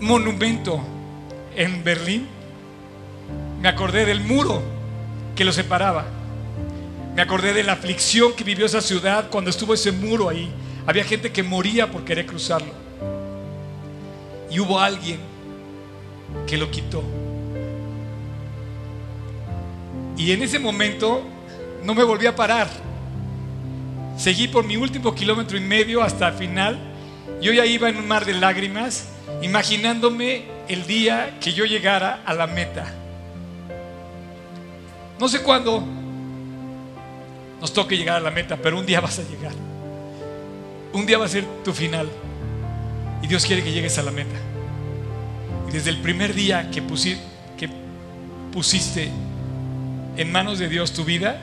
monumento en Berlín, me acordé del muro que lo separaba. Me acordé de la aflicción que vivió esa ciudad cuando estuvo ese muro ahí. Había gente que moría por querer cruzarlo. Y hubo alguien que lo quitó. Y en ese momento no me volví a parar. Seguí por mi último kilómetro y medio hasta el final. Yo ya iba en un mar de lágrimas, imaginándome el día que yo llegara a la meta. No sé cuándo nos toque llegar a la meta, pero un día vas a llegar. Un día va a ser tu final. Y Dios quiere que llegues a la meta. Y desde el primer día que, pusiste, que pusiste en manos de Dios tu vida,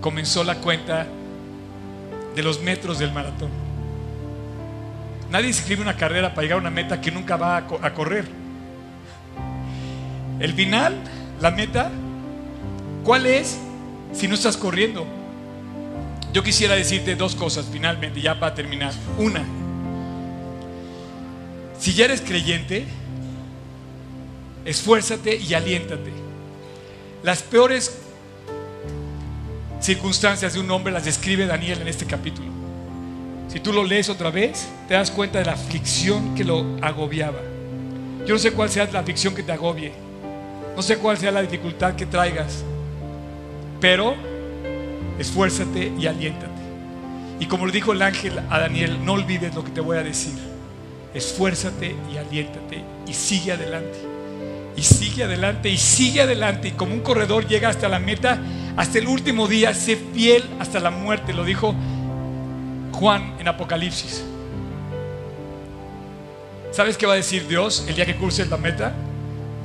comenzó la cuenta de los metros del maratón. Nadie escribe una carrera para llegar a una meta que nunca va a, correr. El final, la meta, ¿cuál es si no estás corriendo? Yo quisiera decirte dos cosas finalmente, ya para terminar. Una, si ya eres creyente, esfuérzate y aliéntate. Las peores circunstancias de un hombre las describe Daniel en este capítulo. Si tú lo lees otra vez, te das cuenta de la aflicción que lo agobiaba. Yo no sé cuál sea la aflicción que te agobie. No sé cuál sea la dificultad que traigas. Pero esfuérzate y aliéntate. Y como le dijo el ángel a Daniel, no olvides lo que te voy a decir. Esfuérzate y aliéntate y sigue adelante y sigue adelante y sigue adelante y como un corredor llega hasta la meta, hasta el último día, sé fiel hasta la muerte, lo dijo Juan en Apocalipsis. ¿Sabes qué va a decir Dios el día que curses la meta?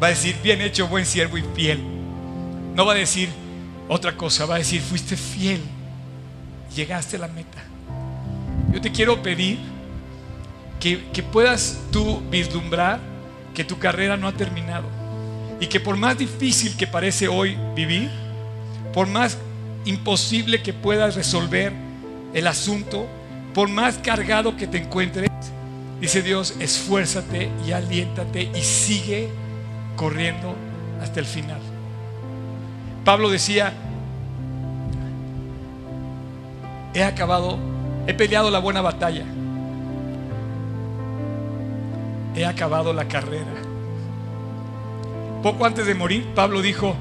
Va a decir, bien hecho, buen siervo y fiel. No va a decir otra cosa, va a decir, fuiste fiel, llegaste a la meta. Yo te quiero pedir que, que puedas tú vislumbrar que tu carrera no ha terminado y que por más difícil que parece hoy vivir, por más imposible que puedas resolver el asunto, por más cargado que te encuentres, dice Dios, esfuérzate y aliéntate y sigue corriendo hasta el final. Pablo decía, he acabado, he peleado la buena batalla he acabado la carrera. Poco antes de morir, Pablo dijo,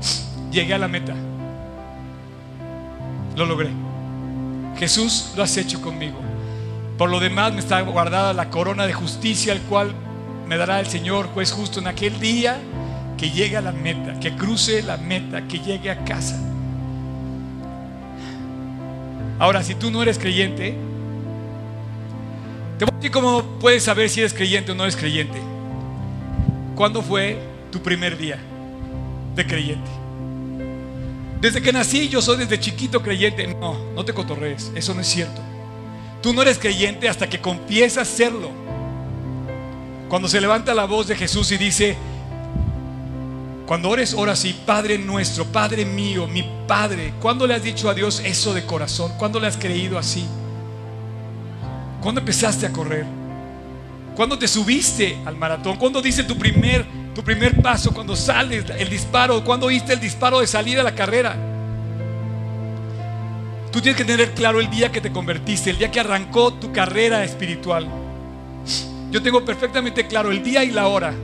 llegué a la meta. Lo logré. Jesús, lo has hecho conmigo. Por lo demás me está guardada la corona de justicia, el cual me dará el Señor, juez justo, en aquel día que llegue a la meta, que cruce la meta, que llegue a casa. Ahora, si tú no eres creyente, te voy a decir cómo puedes saber si eres creyente o no eres creyente. ¿Cuándo fue tu primer día de creyente? Desde que nací yo soy desde chiquito creyente. No, no te cotorrees, eso no es cierto. Tú no eres creyente hasta que confiesas serlo. Cuando se levanta la voz de Jesús y dice, cuando ores, ora así, Padre nuestro, Padre mío, mi Padre. ¿Cuándo le has dicho a Dios eso de corazón? ¿Cuándo le has creído así? ¿Cuándo empezaste a correr? ¿Cuándo te subiste al maratón? ¿Cuándo diste tu primer, tu primer paso? ¿Cuándo sales el disparo? ¿Cuándo oíste el disparo de salida a la carrera? Tú tienes que tener claro el día que te convertiste, el día que arrancó tu carrera espiritual. Yo tengo perfectamente claro el día y la hora.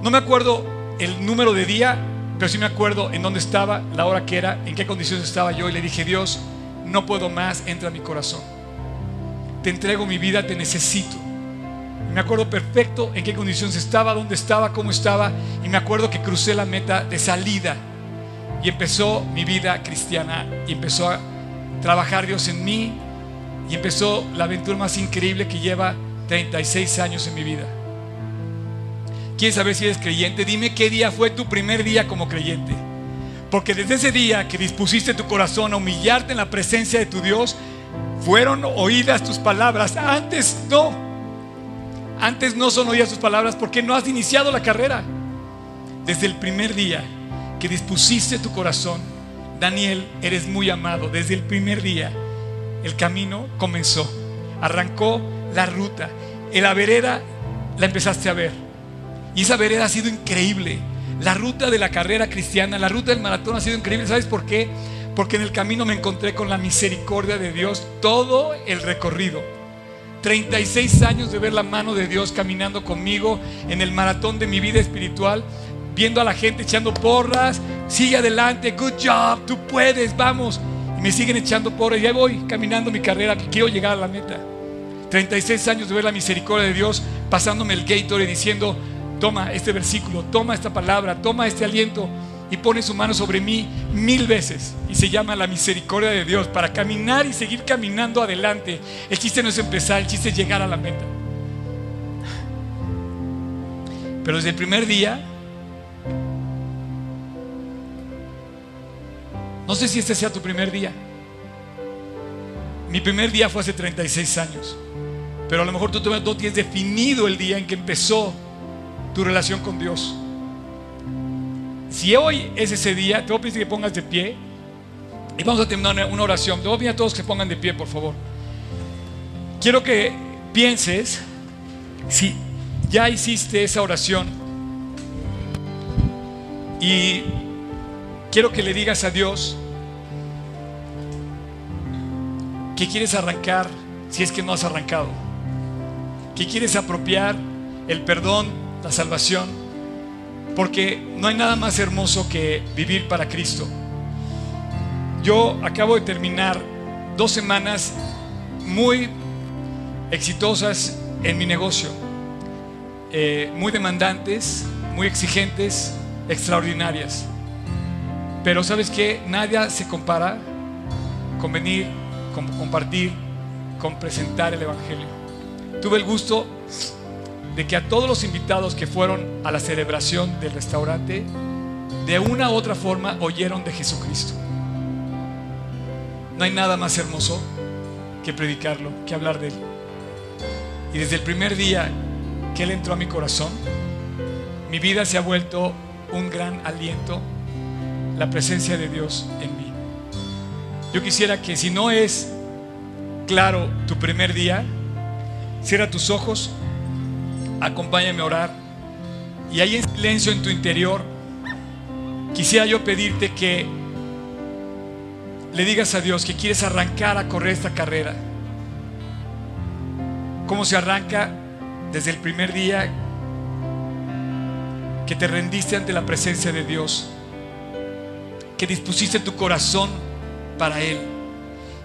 No me acuerdo el número de día, pero sí me acuerdo en dónde estaba, la hora que era, en qué condiciones estaba yo y le dije, Dios, no puedo más, entra a mi corazón. Te entrego mi vida, te necesito. Me acuerdo perfecto en qué condiciones estaba, dónde estaba, cómo estaba. Y me acuerdo que crucé la meta de salida. Y empezó mi vida cristiana. Y empezó a trabajar Dios en mí. Y empezó la aventura más increíble que lleva 36 años en mi vida. ¿Quieres saber si eres creyente? Dime qué día fue tu primer día como creyente. Porque desde ese día que dispusiste tu corazón a humillarte en la presencia de tu Dios, fueron oídas tus palabras. Antes no. Antes no son oídas tus palabras porque no has iniciado la carrera. Desde el primer día que dispusiste tu corazón, Daniel, eres muy amado. Desde el primer día el camino comenzó. Arrancó la ruta. En la vereda la empezaste a ver. Y esa vereda ha sido increíble. La ruta de la carrera cristiana, la ruta del maratón ha sido increíble. ¿Sabes por qué? Porque en el camino me encontré con la misericordia de Dios todo el recorrido. 36 años de ver la mano de Dios caminando conmigo en el maratón de mi vida espiritual, viendo a la gente echando porras, sigue adelante, good job, tú puedes, vamos. Y me siguen echando porras y ahí voy caminando mi carrera, quiero llegar a la meta. 36 años de ver la misericordia de Dios pasándome el Gatorade diciendo, toma este versículo, toma esta palabra, toma este aliento y pone su mano sobre mí mil veces. Y se llama la misericordia de Dios para caminar y seguir caminando adelante. El chiste no es empezar, el chiste es llegar a la meta. Pero desde el primer día, no sé si este sea tu primer día. Mi primer día fue hace 36 años. Pero a lo mejor tú no tienes definido el día en que empezó tu relación con Dios. Si hoy es ese día, te voy a pedir que pongas de pie y vamos a terminar una oración. Te voy a pedir a todos que pongan de pie, por favor. Quiero que pienses si ya hiciste esa oración y quiero que le digas a Dios que quieres arrancar si es que no has arrancado, que quieres apropiar el perdón, la salvación, porque no hay nada más hermoso que vivir para Cristo. Yo acabo de terminar dos semanas muy exitosas en mi negocio, eh, muy demandantes, muy exigentes, extraordinarias. Pero sabes que nadie se compara con venir, con compartir, con presentar el Evangelio. Tuve el gusto de que a todos los invitados que fueron a la celebración del restaurante, de una u otra forma oyeron de Jesucristo. No hay nada más hermoso que predicarlo, que hablar de Él. Y desde el primer día que Él entró a mi corazón, mi vida se ha vuelto un gran aliento, la presencia de Dios en mí. Yo quisiera que si no es claro tu primer día, cierra tus ojos, acompáñame a orar y ahí en silencio en tu interior, quisiera yo pedirte que le digas a Dios que quieres arrancar a correr esta carrera. ¿Cómo se arranca? Desde el primer día que te rendiste ante la presencia de Dios, que dispusiste tu corazón para Él.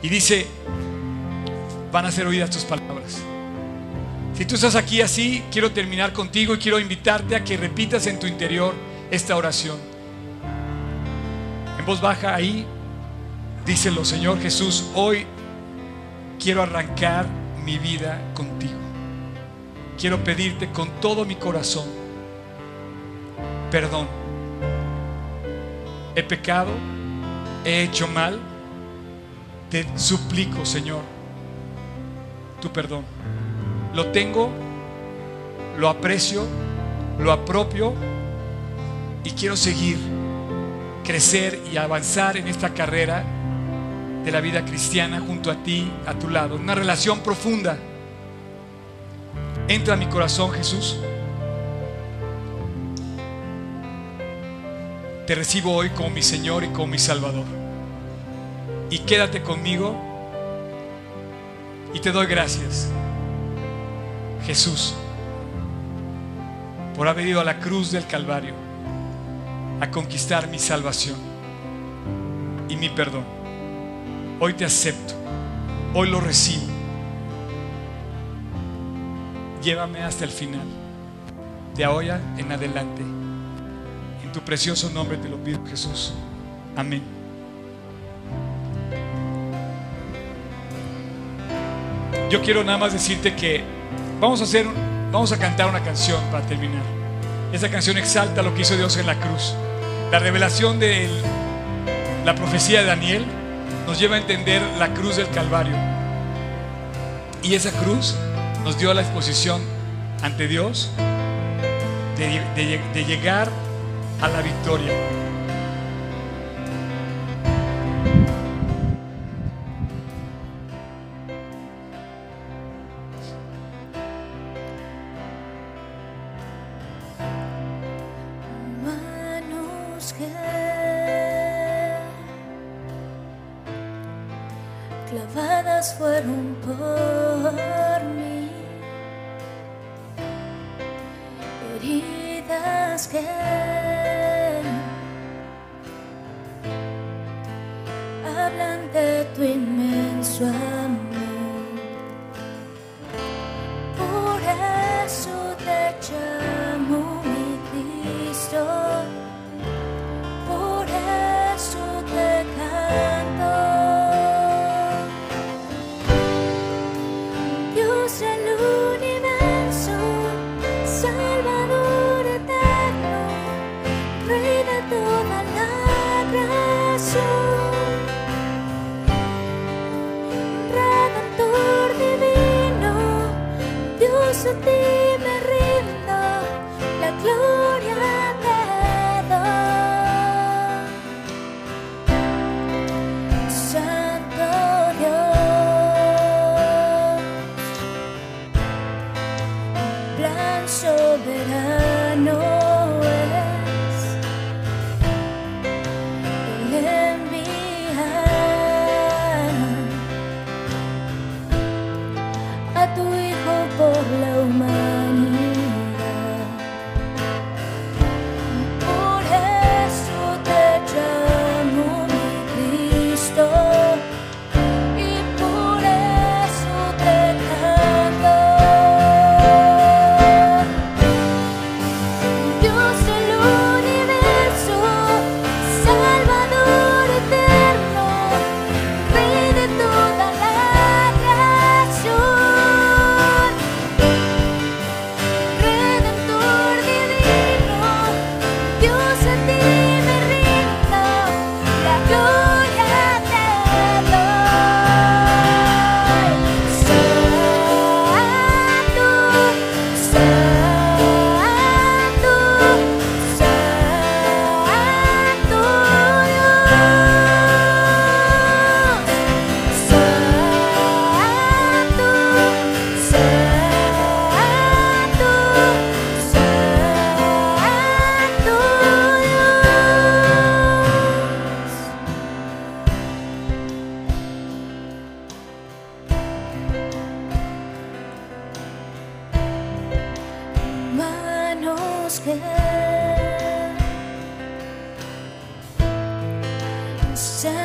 Y dice, van a ser oídas tus palabras. Si tú estás aquí así, quiero terminar contigo y quiero invitarte a que repitas en tu interior esta oración. En voz baja ahí, díselo, Señor Jesús, hoy quiero arrancar mi vida contigo. Quiero pedirte con todo mi corazón perdón. He pecado, he hecho mal. Te suplico, Señor, tu perdón. Lo tengo, lo aprecio, lo apropio y quiero seguir, crecer y avanzar en esta carrera de la vida cristiana junto a ti, a tu lado. Una relación profunda. Entra a mi corazón, Jesús. Te recibo hoy como mi Señor y como mi Salvador. y quédate conmigo. Y te doy gracias, Jesús, por haber ido a la cruz del Calvario a conquistar mi salvación y mi perdón. Hoy te acepto, hoy lo recibo. Llévame hasta el final, de ahora en adelante. En tu precioso nombre te lo pido, Jesús. Amén. Yo quiero nada más decirte que vamos a hacer, vamos a cantar una canción para terminar. Esa canción exalta lo que hizo Dios en la cruz. La revelación de la profecía de Daniel nos lleva a entender la cruz del Calvario. Y esa cruz nos dio la exposición ante Dios de, de- de llegar a la victoria.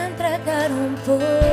Se entregaron por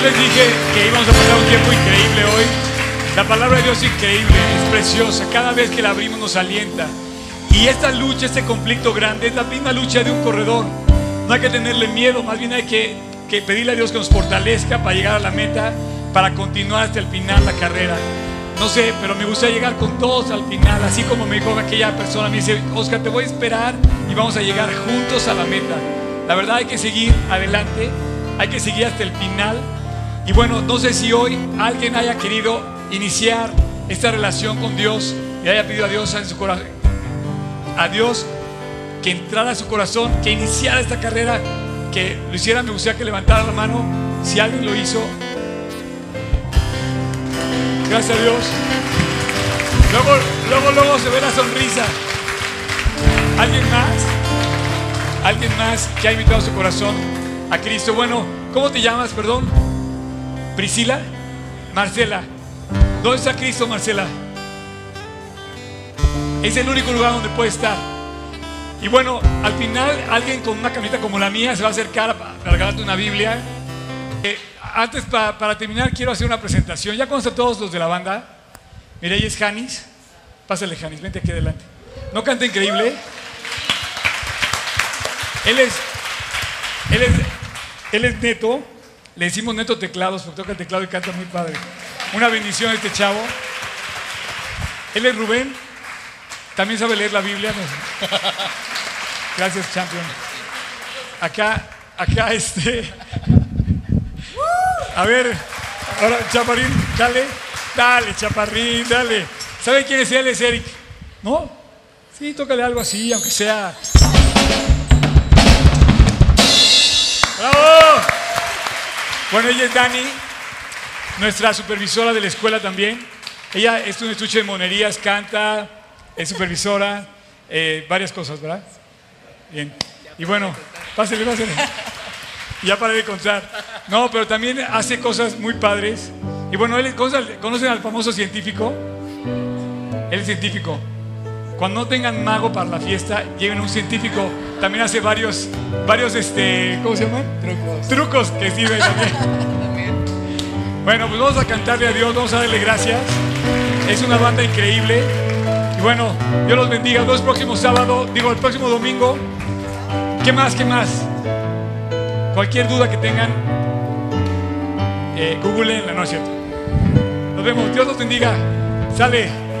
les dije que íbamos a pasar un tiempo increíble hoy. La palabra de Dios es increíble, es preciosa. Cada vez que la abrimos nos alienta. Y esta lucha, este conflicto grande, es la misma lucha de un corredor. No hay que tenerle miedo, más bien hay que, que pedirle a Dios que nos fortalezca para llegar a la meta, para continuar hasta el final la carrera. No sé, pero me gustaría llegar con todos al final, así como me dijo aquella persona, me dice, Oscar, te voy a esperar y vamos a llegar juntos a la meta. La verdad hay que seguir adelante, hay que seguir hasta el final. Y bueno, no sé si hoy alguien haya querido iniciar esta relación con Dios y haya pedido a Dios en su corazón, a Dios que entrara a su corazón, que iniciara esta carrera, que lo hiciera, me gustaría que levantara la mano. Si alguien lo hizo, gracias a Dios. Luego, luego, luego se ve la sonrisa. ¿Alguien más? ¿Alguien más que ha invitado su corazón a Cristo? Bueno, ¿cómo te llamas, perdón? Priscila, Marcela. ¿Dónde está Cristo, Marcela? Es el único lugar donde puede estar. Y bueno, al final alguien con una camioneta como la mía se va a acercar a regalarte una Biblia. Eh, antes, pa- para terminar, quiero hacer una presentación. ¿Ya conocen a todos los de la banda? Mira, ahí es Janis. Pásale, Janis, vente aquí adelante. ¿No canta increíble? Él es, él es, él es neto. Le decimos neto teclados porque toca el teclado y canta muy padre. Una bendición este chavo. Él es Rubén. También sabe leer la Biblia. Gracias, champion. Acá, acá este. A ver, ahora, Chaparrín, dale, dale, Chaparrín, dale. ¿Sabe quién es él? Es Eric. ¿No? Sí, tócale algo así, aunque sea. ¡Bravo! Bueno, ella es Dani, nuestra supervisora de la escuela también. Ella es un estuche de monerías, canta, es supervisora, eh, varias cosas, ¿verdad? Bien. Y bueno, pásale, pásale. Ya para de contar. No, pero también hace cosas muy padres. Y bueno, él, ¿conocen al famoso científico? Él es científico. Cuando no tengan mago para la fiesta, lleven un científico. También hace varios, varios, este, ¿cómo se llaman? Trucos. Trucos que sirven también. Bueno, pues vamos a cantarle a Dios, vamos a darle gracias. Es una banda increíble. Y bueno, Dios los bendiga. Los próximos sábado, digo, el próximo domingo. ¿Qué más? ¿Qué más? Cualquier duda que tengan, eh, Google en la noche. Nos vemos. Dios los bendiga. Sale.